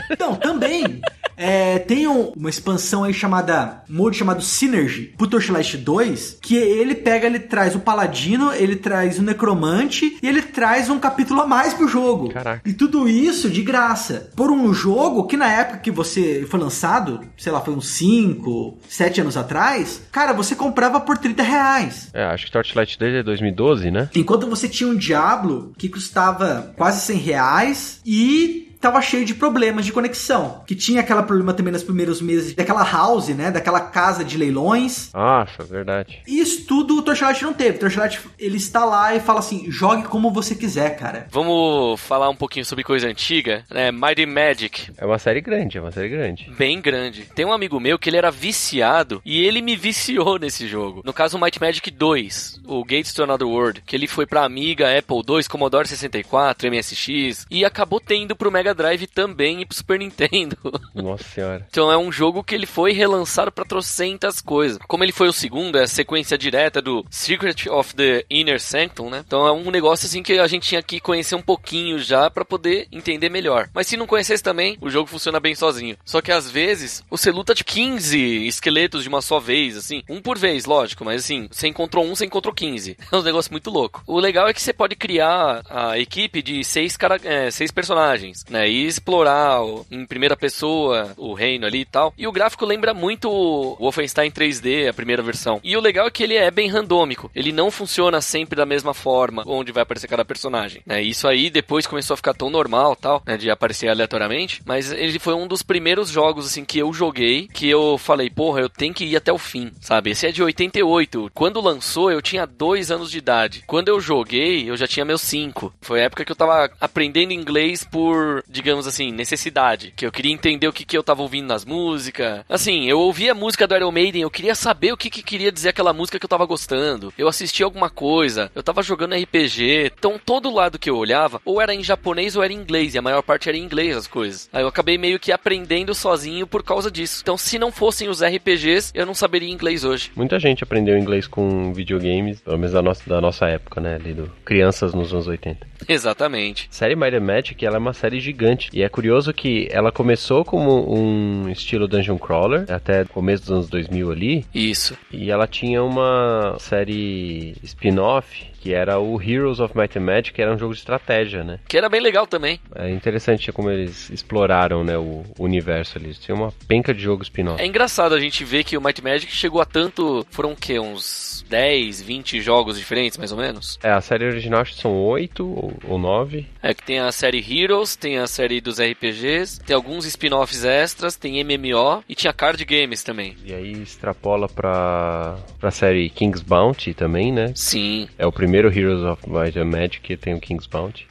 Então, também. É, tem um- uma expansão aí chamada. Um modo chamado Synergy pro Torchlight 2. Que ele pega, ele traz o Paladino, ele traz o Necromante e ele traz um capítulo a mais pro jogo. Caraca. E tudo isso de graça. Por um jogo que na época que você foi lançado, sei lá, foi uns 5, 7 anos atrás, cara, você comprava por 30 reais. É, acho que Torchlight 2 é 2012, né? Enquanto você tinha um Diablo que custava quase 100 reais e tava cheio de problemas de conexão. Que tinha aquele problema também nos primeiros meses daquela house, né? Daquela casa de leilões. Nossa, verdade. Isso tudo o Torchlight não teve. O Torchlight, ele está lá e fala assim, jogue como você quiser, cara. Vamos falar um pouquinho sobre coisa antiga, né? Mighty Magic. É uma série grande, é uma série grande. Bem grande. Tem um amigo meu que ele era viciado e ele me viciou nesse jogo. No caso, o Mighty Magic 2, o Gates to Another World, que ele foi pra Amiga, Apple II, Commodore 64, MSX e acabou tendo pro Mega Drive também e pro Super Nintendo. Nossa senhora. Então é um jogo que ele foi relançado pra trocentas coisas. Como ele foi o segundo, é a sequência direta do Secret of the Inner Sanctum, né? Então é um negócio assim que a gente tinha que conhecer um pouquinho já pra poder entender melhor. Mas se não conhecesse também, o jogo funciona bem sozinho. Só que às vezes você luta de 15 esqueletos de uma só vez, assim, um por vez, lógico, mas assim, você encontrou um, você encontrou 15. É um negócio muito louco. O legal é que você pode criar a equipe de seis, cara é, seis personagens, né? E explorar em primeira pessoa o reino ali e tal. E o gráfico lembra muito o Wolfenstein 3D, a primeira versão. E o legal é que ele é bem randômico. Ele não funciona sempre da mesma forma onde vai aparecer cada personagem. Né? Isso aí depois começou a ficar tão normal tal, né? De aparecer aleatoriamente. Mas ele foi um dos primeiros jogos assim que eu joguei que eu falei, porra, eu tenho que ir até o fim, sabe? Esse é de 88. Quando lançou, eu tinha dois anos de idade. Quando eu joguei, eu já tinha meus cinco. Foi a época que eu tava aprendendo inglês por, digamos assim, necessidade. Que eu queria entender o que, que eu tava ouvindo nas músicas. Assim, eu ouvia a música do Iron Maiden, eu queria saber o que, que queria dizer aquela música que eu tava gostando. Eu assistia alguma coisa, eu tava jogando RPG. Então, todo lado que eu olhava, ou era em japonês ou era em inglês. E a maior parte era em inglês as coisas. Aí eu acabei meio que aprendendo sozinho por causa disso. Então, se não fossem os RPGs, eu não saberia inglês hoje. Muita gente aprendeu inglês com videogames, pelo menos da nossa, da nossa época, né? Ali do crianças nos anos 80. Exatamente. A série Might and Magic, ela é uma série gigante. E é curioso que ela começou como um estilo dungeon crawler, até o começo dos anos 2000 ali. Isso. E ela tinha uma série spin-off que era o Heroes of Might and Magic, que era um jogo de estratégia, né? Que era bem legal também. É interessante como eles exploraram, né, o universo ali. Tinha uma penca de jogo spin-off. É engraçado a gente ver que o Might Magic chegou a tanto... Foram o quê? Uns 10, 20 jogos diferentes, mais ou menos? É, a série original acho que são 8 ou, ou 9. É que tem a série Heroes, tem a série dos RPGs, tem alguns spin-offs extras, tem MMO e tinha card games também. E aí extrapola pra, pra série King's Bounty também, né? Sim. É o primeiro Heroes of Might and Magic que tem o King's Bounty.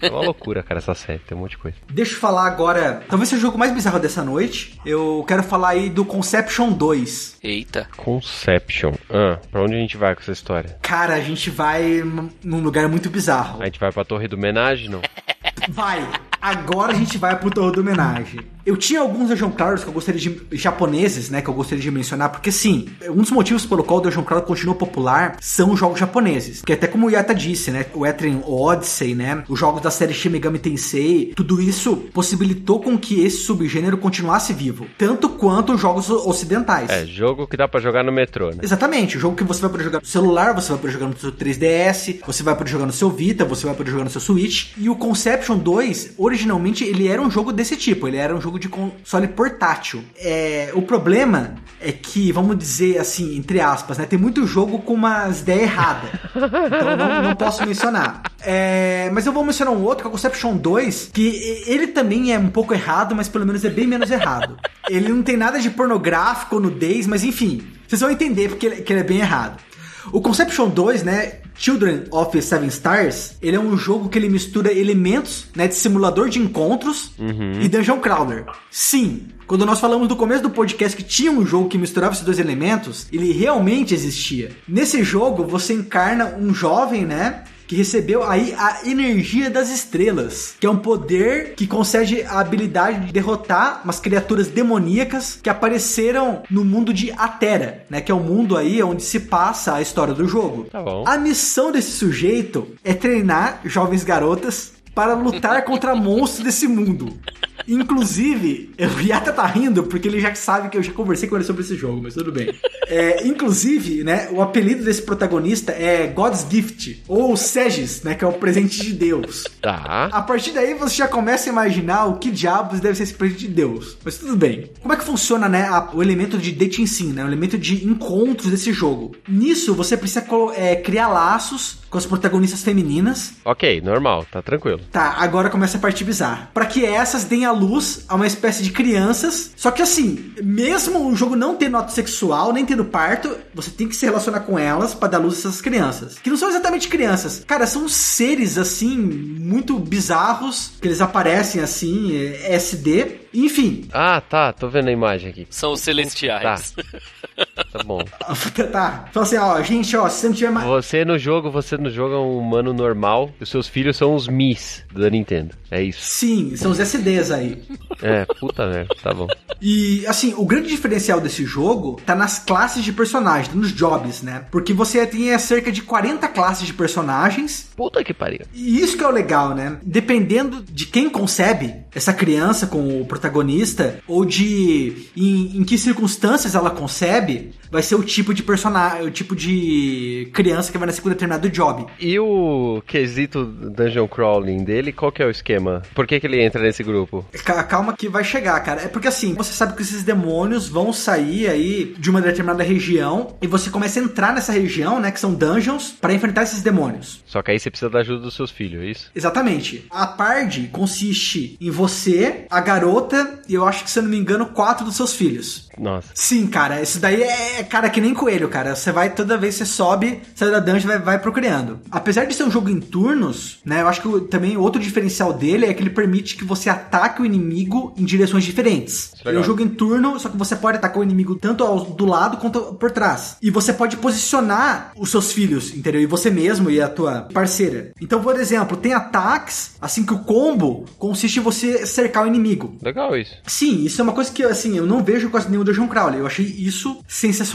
É uma loucura, cara, essa série. Tem um monte de coisa. Deixa eu falar agora, talvez seja o jogo mais bizarro dessa noite. Eu quero falar aí do Conception 2. Eita. Conception. Ah, pra onde a gente vai com essa história? Cara, a gente vai num lugar muito bizarro. A gente vai pra Torre do Homenagem, não? Vai! Agora a gente vai pro Torre do Homenagem. Eu tinha alguns Dungeon Crawlers que eu gostaria de. japoneses, né? Que eu gostaria de mencionar, porque sim, um dos motivos pelo qual o Dungeon Crawler continua popular são os jogos japoneses. Porque até como o Yata disse, né? O Etrian Odyssey, né? Os jogos da série Shin Megami Tensei, tudo isso possibilitou com que esse subgênero continuasse vivo. Tanto quanto os jogos ocidentais. É, jogo que dá para jogar no metrô, né? Exatamente, o jogo que você vai poder jogar no celular, você vai poder jogar no seu 3DS, você vai poder jogar no seu Vita, você vai poder jogar no seu Switch. E o Conception 2, originalmente, ele era um jogo desse tipo, ele era um jogo de console portátil. É, o problema é que, vamos dizer assim, entre aspas, né? Tem muito jogo com umas ideias erradas. Então não, não posso mencionar. É, mas eu vou mencionar um outro, que é o Conception 2, que ele também é um pouco errado, mas pelo menos é bem menos errado. Ele não tem nada de pornográfico, nudez, mas enfim, vocês vão entender porque ele, que ele é bem errado. O Conception 2, né, Children of Seven Stars, ele é um jogo que ele mistura elementos, né, de simulador de encontros e dungeon crawler. Sim, quando nós falamos no começo do podcast que tinha um jogo que misturava esses dois elementos, ele realmente existia. Nesse jogo, você encarna um jovem, né, que recebeu aí a energia das estrelas, que é um poder que concede a habilidade de derrotar umas criaturas demoníacas que apareceram no mundo de Atera, né, que é o mundo aí onde se passa a história do jogo. Tá bom. A missão desse sujeito é treinar jovens garotas para lutar contra monstros desse mundo. Inclusive, o Yata tá rindo porque ele já sabe que eu já conversei com ele sobre esse jogo, mas tudo bem. É, inclusive, né, o apelido desse protagonista é God's Gift, ou Segis, né, que é o presente de Deus. Tá. A partir daí você já começa a imaginar o que diabos deve ser esse presente de Deus. Mas tudo bem. Como é que funciona, né, a- o elemento de dating sim, né, o elemento de encontros desse jogo? Nisso, você precisa é, criar laços com as protagonistas femininas Ok, normal, tá tranquilo. Tá, agora começa a parte bizarra. Pra que essas deem à luz a uma espécie de crianças. Só que assim, mesmo o jogo não tendo ato sexual, nem tendo parto, você tem que se relacionar com elas pra dar luz a essas crianças. Que não são exatamente crianças. Cara, são seres assim, muito bizarros, que eles aparecem assim, é, SD. Enfim. Ah, tá, tô vendo a imagem aqui. São os celestiais. Tá bom. tá. Fala assim, ó, gente, ó, se você não tiver mais. Você no jogo, você no jogo é um humano normal e os seus filhos são os Mis da Nintendo. É isso. Sim, são os SDs aí. É, puta merda, tá bom. E, assim, o grande diferencial desse jogo tá nas classes de personagem, nos jobs, né? Porque você tem é, cerca de 40 classes de personagens. Puta que pariu. E isso que é o legal, né? Dependendo de quem concebe essa criança com o protagonista, ou de em, em que circunstâncias ela concebe, vai ser o tipo de personagem, o tipo de criança que vai nascer com determinado job. E o quesito dungeon crawling dele, qual que é o esquema? Por que, que ele entra nesse grupo? Ca- Calma que vai chegar, cara. É porque assim, você sabe que esses demônios vão sair aí de uma determinada região e você começa a entrar nessa região, né, que são dungeons, pra enfrentar esses demônios. Só que aí você precisa da ajuda dos seus filhos, é isso? Exatamente. A party consiste em você, a garota e eu acho que, se eu não me engano, quatro dos seus filhos. Nossa. Sim, cara, isso daí é, cara, que nem coelho, cara. Você vai, toda vez que você sobe, sai da dungeon, vai, vai procriando. Apesar de ser um jogo em turnos, né, eu acho que também outro diferencial dele é que ele permite que você ataque o inimigo em direções diferentes. É Ele é um legal. jogo em turno, só que você pode atacar o inimigo tanto ao- do lado quanto por trás. E você pode posicionar os seus filhos, entendeu? E você mesmo e a tua parceira. Então, por exemplo, tem ataques, assim que o combo consiste em você cercar o inimigo. Legal isso. Sim, isso é uma coisa que assim, eu não vejo quase nenhum Dungeon Crawler. Eu achei isso sensacional.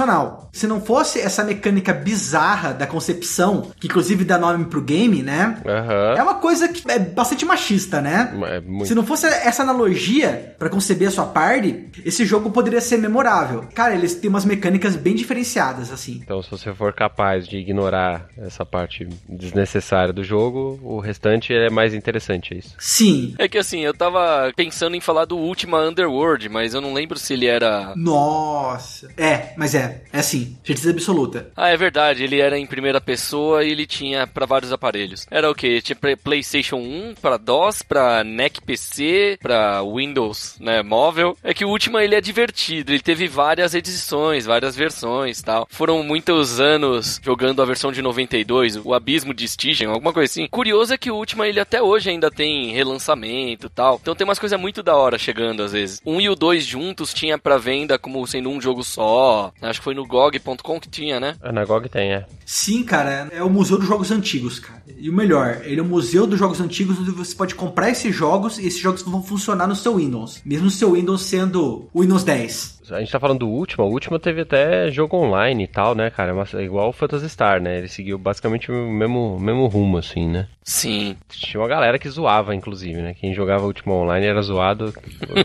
Se não fosse essa mecânica bizarra da concepção, que inclusive dá nome pro game, né? É Aham. uma coisa que é bastante machista, né? É muito. Se não fosse essa analogia pra conceber a sua party, esse jogo poderia ser memorável. Cara, eles têm umas mecânicas bem diferenciadas, assim. Então, se você for capaz de ignorar essa parte desnecessária do jogo, o restante é mais interessante, é isso. Sim. É que assim, eu tava pensando em falar do Ultima Underworld, mas eu não lembro se ele era. Nossa. É, mas é. É assim. Certeza absoluta. Ah, é verdade, ele era em primeira pessoa e ele tinha pra vários aparelhos. Era o quê? Tinha PlayStation 1, pra DOS, pra NEC PC, pra Windows, né, móvel. É que o Ultima ele é divertido, ele teve várias edições, várias versões, tal. Foram muitos anos jogando a versão de 92, o Abismo de Stygian, alguma coisa assim. Curioso é que o Ultima ele até hoje ainda tem relançamento, tal. Então tem umas coisas muito da hora chegando às vezes. Um e o dois juntos tinha pra venda como sendo um jogo só. Acho que foi no GOG.com que tinha, né? A Nagog tem, é. Sim, cara, é o Museu dos Jogos Antigos, cara. E o melhor, ele é o Museu dos Jogos Antigos onde você pode comprar esses jogos e esses jogos vão funcionar no seu Windows. Mesmo o seu Windows sendo o Windows 10. A gente tá falando do último, o último teve até jogo online e tal, né, cara? Mas é igual o Phantasy Star, né? Ele seguiu basicamente o mesmo, mesmo rumo, assim, né? Sim. Tinha uma galera que zoava, inclusive, né? Quem jogava Ultima Online era zoado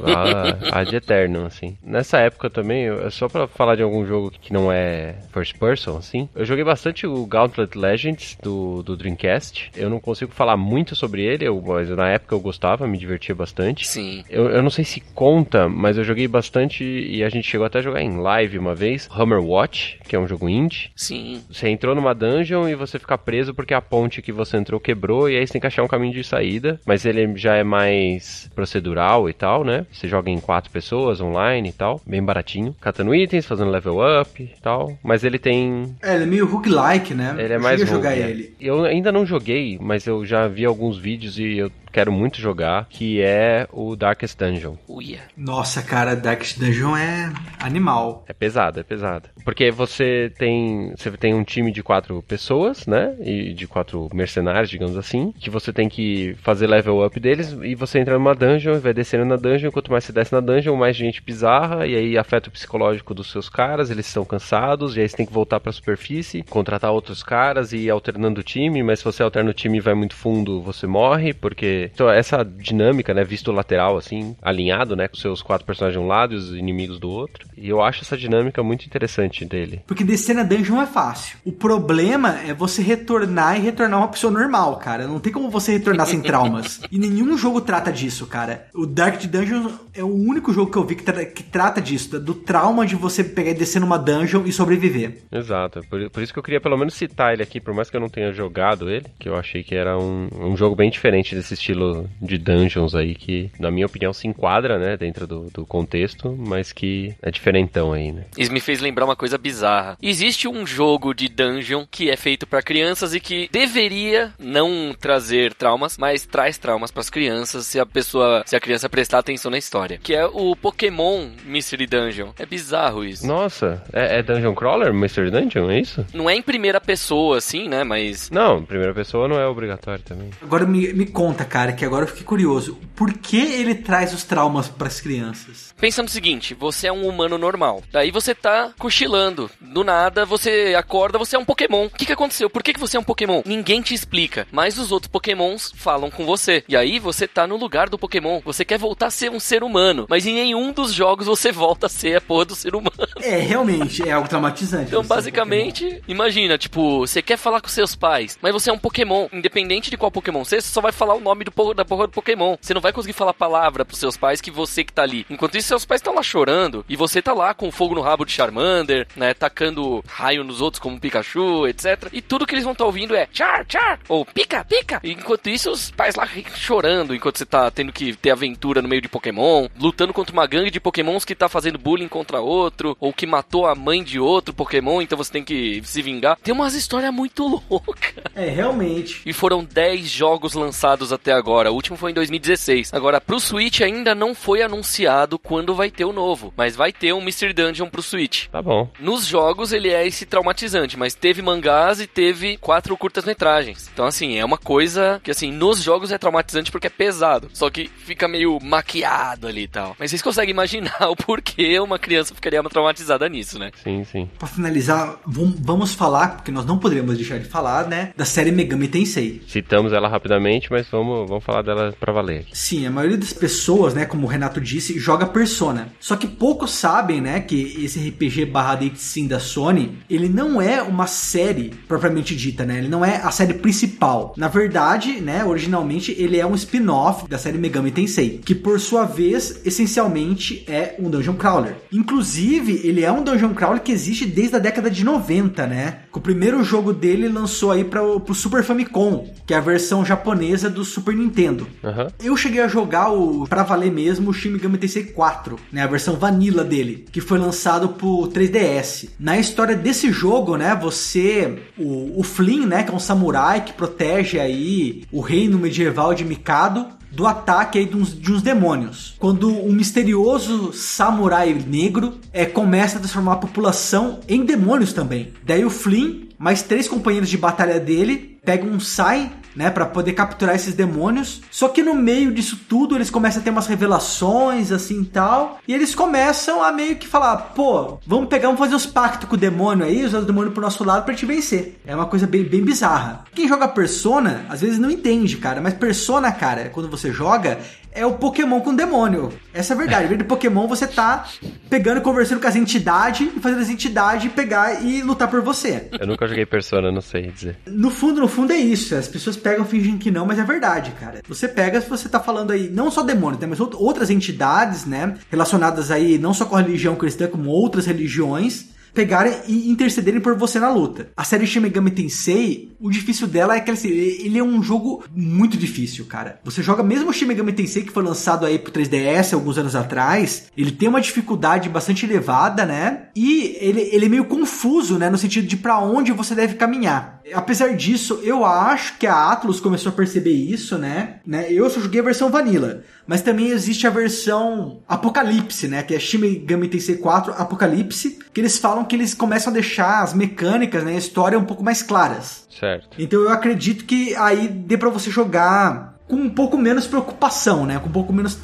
a, a de eterno, assim. Nessa época também, eu- só pra falar de algum jogo que não é first person, assim, eu joguei bastante o Gauntlet Legends do, do Dreamcast. Eu não consigo falar muito sobre ele, eu, mas na época eu gostava, me divertia bastante. Sim. Eu, eu não sei se conta, mas eu joguei bastante e a gente chegou até a jogar em live uma vez. Hammer Watch, que é um jogo indie. Sim. Você entrou numa dungeon e você fica preso porque a ponte que você entrou quebrou e aí você tem que achar um caminho de saída. Mas ele já é mais procedural e tal, né? Você joga em quatro pessoas online e tal, bem baratinho. Catando itens, fazendo level up e tal. Mas ele tem. É, ele é meio roguelike, né? Ele é Eu mais jogar é. ele. Eu ainda não joguei, mas eu já vi alguns vídeos e eu quero muito jogar, que é o Darkest Dungeon. Uia. Nossa, cara, Darkest Dungeon é animal. É pesado, é pesado. Porque você tem, você tem um time de quatro pessoas, né? E de quatro mercenários, digamos assim, que você tem que fazer level up deles e você entra numa dungeon e vai descendo na dungeon. Quanto mais você desce na dungeon, mais gente bizarra e aí afeta o psicológico dos seus caras. Eles estão cansados e aí você tem que voltar pra superfície, contratar outros caras e ir alternando o time. Mas se você alterna o time e vai muito fundo, você morre porque então, essa dinâmica, né, visto lateral, assim, alinhado, né, com seus quatro personagens de um lado e os inimigos do outro. E eu acho essa dinâmica muito interessante dele. Porque descer na dungeon é fácil. O problema é você retornar e retornar uma pessoa normal, cara. Não tem como você retornar sem traumas. E nenhum jogo trata disso, cara. O Dark Dungeon é o único jogo que eu vi que, tra que trata disso, do trauma de você pegar e descer numa dungeon e sobreviver. Exato. Por, por, isso que eu queria pelo menos citar ele aqui, por mais que eu não tenha jogado ele, que eu achei que era um, um jogo bem diferente desse estilo de dungeons aí, que, na minha opinião, se enquadra, né, dentro do, do contexto, mas que é diferentão aí, né? Isso me fez lembrar uma coisa bizarra. Existe um jogo de dungeon que é feito para crianças e que deveria não trazer traumas, mas traz traumas para as crianças se a pessoa, se a criança prestar atenção na história, que é o Pokémon Mystery Dungeon. É bizarro isso. Nossa, é, é Dungeon Crawler Mystery Dungeon, é isso? Não é em primeira pessoa, assim, né? Mas. Não, primeira pessoa não é obrigatório também. Agora me, me conta, cara, que agora eu fiquei curioso. Por que ele traz os traumas para as crianças? Pensa no seguinte: você é um humano normal. Daí você tá cochilando. Do nada, você acorda, você é um Pokémon. O que, que aconteceu? Por que, que você é um Pokémon? Ninguém te explica. Mas os outros Pokémons falam com você. E aí você tá no lugar do Pokémon. Você quer voltar a ser um ser humano. Mas em nenhum dos jogos você volta a ser a porra do ser humano. É, realmente, é algo traumatizante. Então, basicamente, um imagina, tipo, você quer falar com seus pais, mas você é um Pokémon. Independente de qual Pokémon você, você só vai falar o nome do, da porra do Pokémon. Você não vai conseguir falar palavra pros seus pais que você que tá ali. Enquanto isso, seus pais estão lá chorando e você tá lá com fogo no rabo de Charmander, né? Tacando raio nos outros como Pikachu, etc. E tudo que eles vão estar tá ouvindo é Char, Char, ou Pica, Pica. E enquanto isso, os pais lá chorando, enquanto você tá tendo que ter aventura no meio de Pokémon, lutando contra uma gangue de Pokémons que tá fazendo bullying contra outro, ou que matou a mãe de outro Pokémon, então você tem que se vingar. Tem umas histórias muito loucas. É, realmente. E foram 10 jogos lançados até agora. O último foi em 2016. Agora, pro Switch ainda não foi anunciado quando vai ter o novo, mas vai ter um Mystery Dungeon pro Switch. Tá bom. Nos jogos ele é esse traumatizante, mas teve mangás e teve quatro curtas-metragens. Então, assim, é uma coisa que, assim, nos jogos é traumatizante porque é pesado. Só que fica meio maquiado ali e tal. Mas vocês conseguem imaginar o porquê uma criança ficaria traumatizada nisso, né? Sim, sim. Pra finalizar, vamos falar, porque nós não poderíamos deixar de falar, né, da série Megami Tensei. Citamos ela rapidamente, mas vamos, vamos falar dela pra valer. Sim, a maioria das pessoas, né, como o Renato disse, joga Persona. Só que poucos sabem, né, que esse RPG barra sim da Sony, ele não é uma série propriamente dita, né? Ele não é a série principal. Na verdade, né, originalmente ele é um spin-off da série Megami Tensei, que por sua vez, essencialmente é um dungeon crawler. Inclusive, ele é um dungeon crawler que existe desde a década de 90, né? O primeiro jogo dele lançou aí para o Super Famicom, que é a versão japonesa do Super Nintendo. Uhum. Eu cheguei a jogar o para valer mesmo o Shin Megami Tensei 4, né, a versão vanilla dele, que foi lançado pro 3DS. Na história desse jogo, né, você o, o Flynn, né, que é um samurai que protege aí o reino medieval de Mikado, do ataque aí de uns, de uns, demônios. Quando um misterioso samurai negro é, começa a transformar a população em demônios também. Daí o Flynn, mais três companheiros de batalha dele, pegam um sai né, para poder capturar esses demônios. Só que no meio disso tudo, eles começam a ter umas revelações assim, tal, e eles começam a meio que falar, pô, vamos pegar, vamos fazer os pactos com o demônio aí, usar o demônio pro nosso lado para te vencer. É uma coisa bem, bem bizarra. Quem joga Persona, às vezes não entende, cara, mas Persona, cara, quando você joga, é o Pokémon com demônio. Essa é a verdade. Em vez de Pokémon, você tá pegando e conversando com as entidades e fazendo as entidades pegar e lutar por você. Eu nunca joguei Persona, não sei dizer. No fundo, no fundo é isso. As pessoas pegam fingem que não, mas é verdade, cara. Você pega se você tá falando aí não só demônio, tem mas outras entidades, né? Relacionadas aí não só com a religião cristã, como outras religiões pegarem e intercederem por você na luta. A série Shin Megami Tensei, o difícil dela é que assim, ele é um jogo muito difícil, cara. Você joga mesmo o Shin Megami Tensei que foi lançado aí pro 3DS alguns anos atrás, ele tem uma dificuldade bastante elevada, né? E ele, ele é meio confuso, né, no sentido de para onde você deve caminhar. Apesar disso, eu acho que a Atlus começou a perceber isso, né? né? Eu só joguei a versão Vanilla, mas também existe a versão Apocalipse, né? Que é Shin Megami Tensei 4 Apocalipse, que eles falam que eles começam a deixar as mecânicas, né, a história um pouco mais claras. Certo. Então eu acredito que aí dê para você jogar com um pouco menos preocupação, né? Com um pouco menos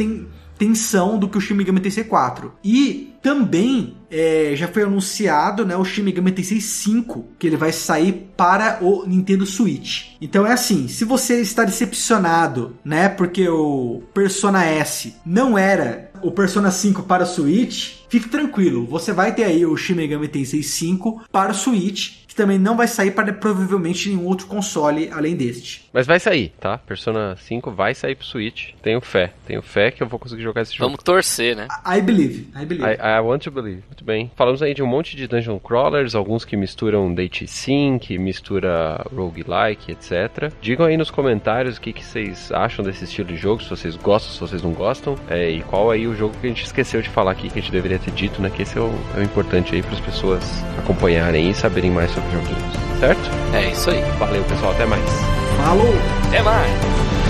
tensão do que o Shin Megami Tensei 4. E também é, já foi anunciado né, o Shin Megami Tensei 5, que ele vai sair para o Nintendo Switch. Então é assim, se você está decepcionado, né, porque o Persona S não era o Persona 5 para Switch, fique tranquilo, você vai ter aí o Shin Megami Tensei 5 para Switch também não vai sair para provavelmente nenhum outro console além deste. Mas vai sair, tá? Persona 5 vai sair pro Switch. Tenho fé. Tenho fé que eu vou conseguir jogar esse jogo. Vamos torcer, né? I believe. I believe. I, I, want to believe. Muito bem. Falamos aí de um monte de dungeon crawlers, alguns que misturam date sim, que mistura roguelike, etc. Digam aí nos comentários o que, que vocês acham desse estilo de jogo, se vocês gostam, se vocês não gostam. É, e qual aí o jogo que a gente esqueceu de falar aqui, que a gente deveria ter dito, né? Que esse é o, é o importante aí para as pessoas acompanharem e saberem mais sobre joguinhos, certo? É isso aí. Valeu, pessoal. Até mais. Falou! Até mais!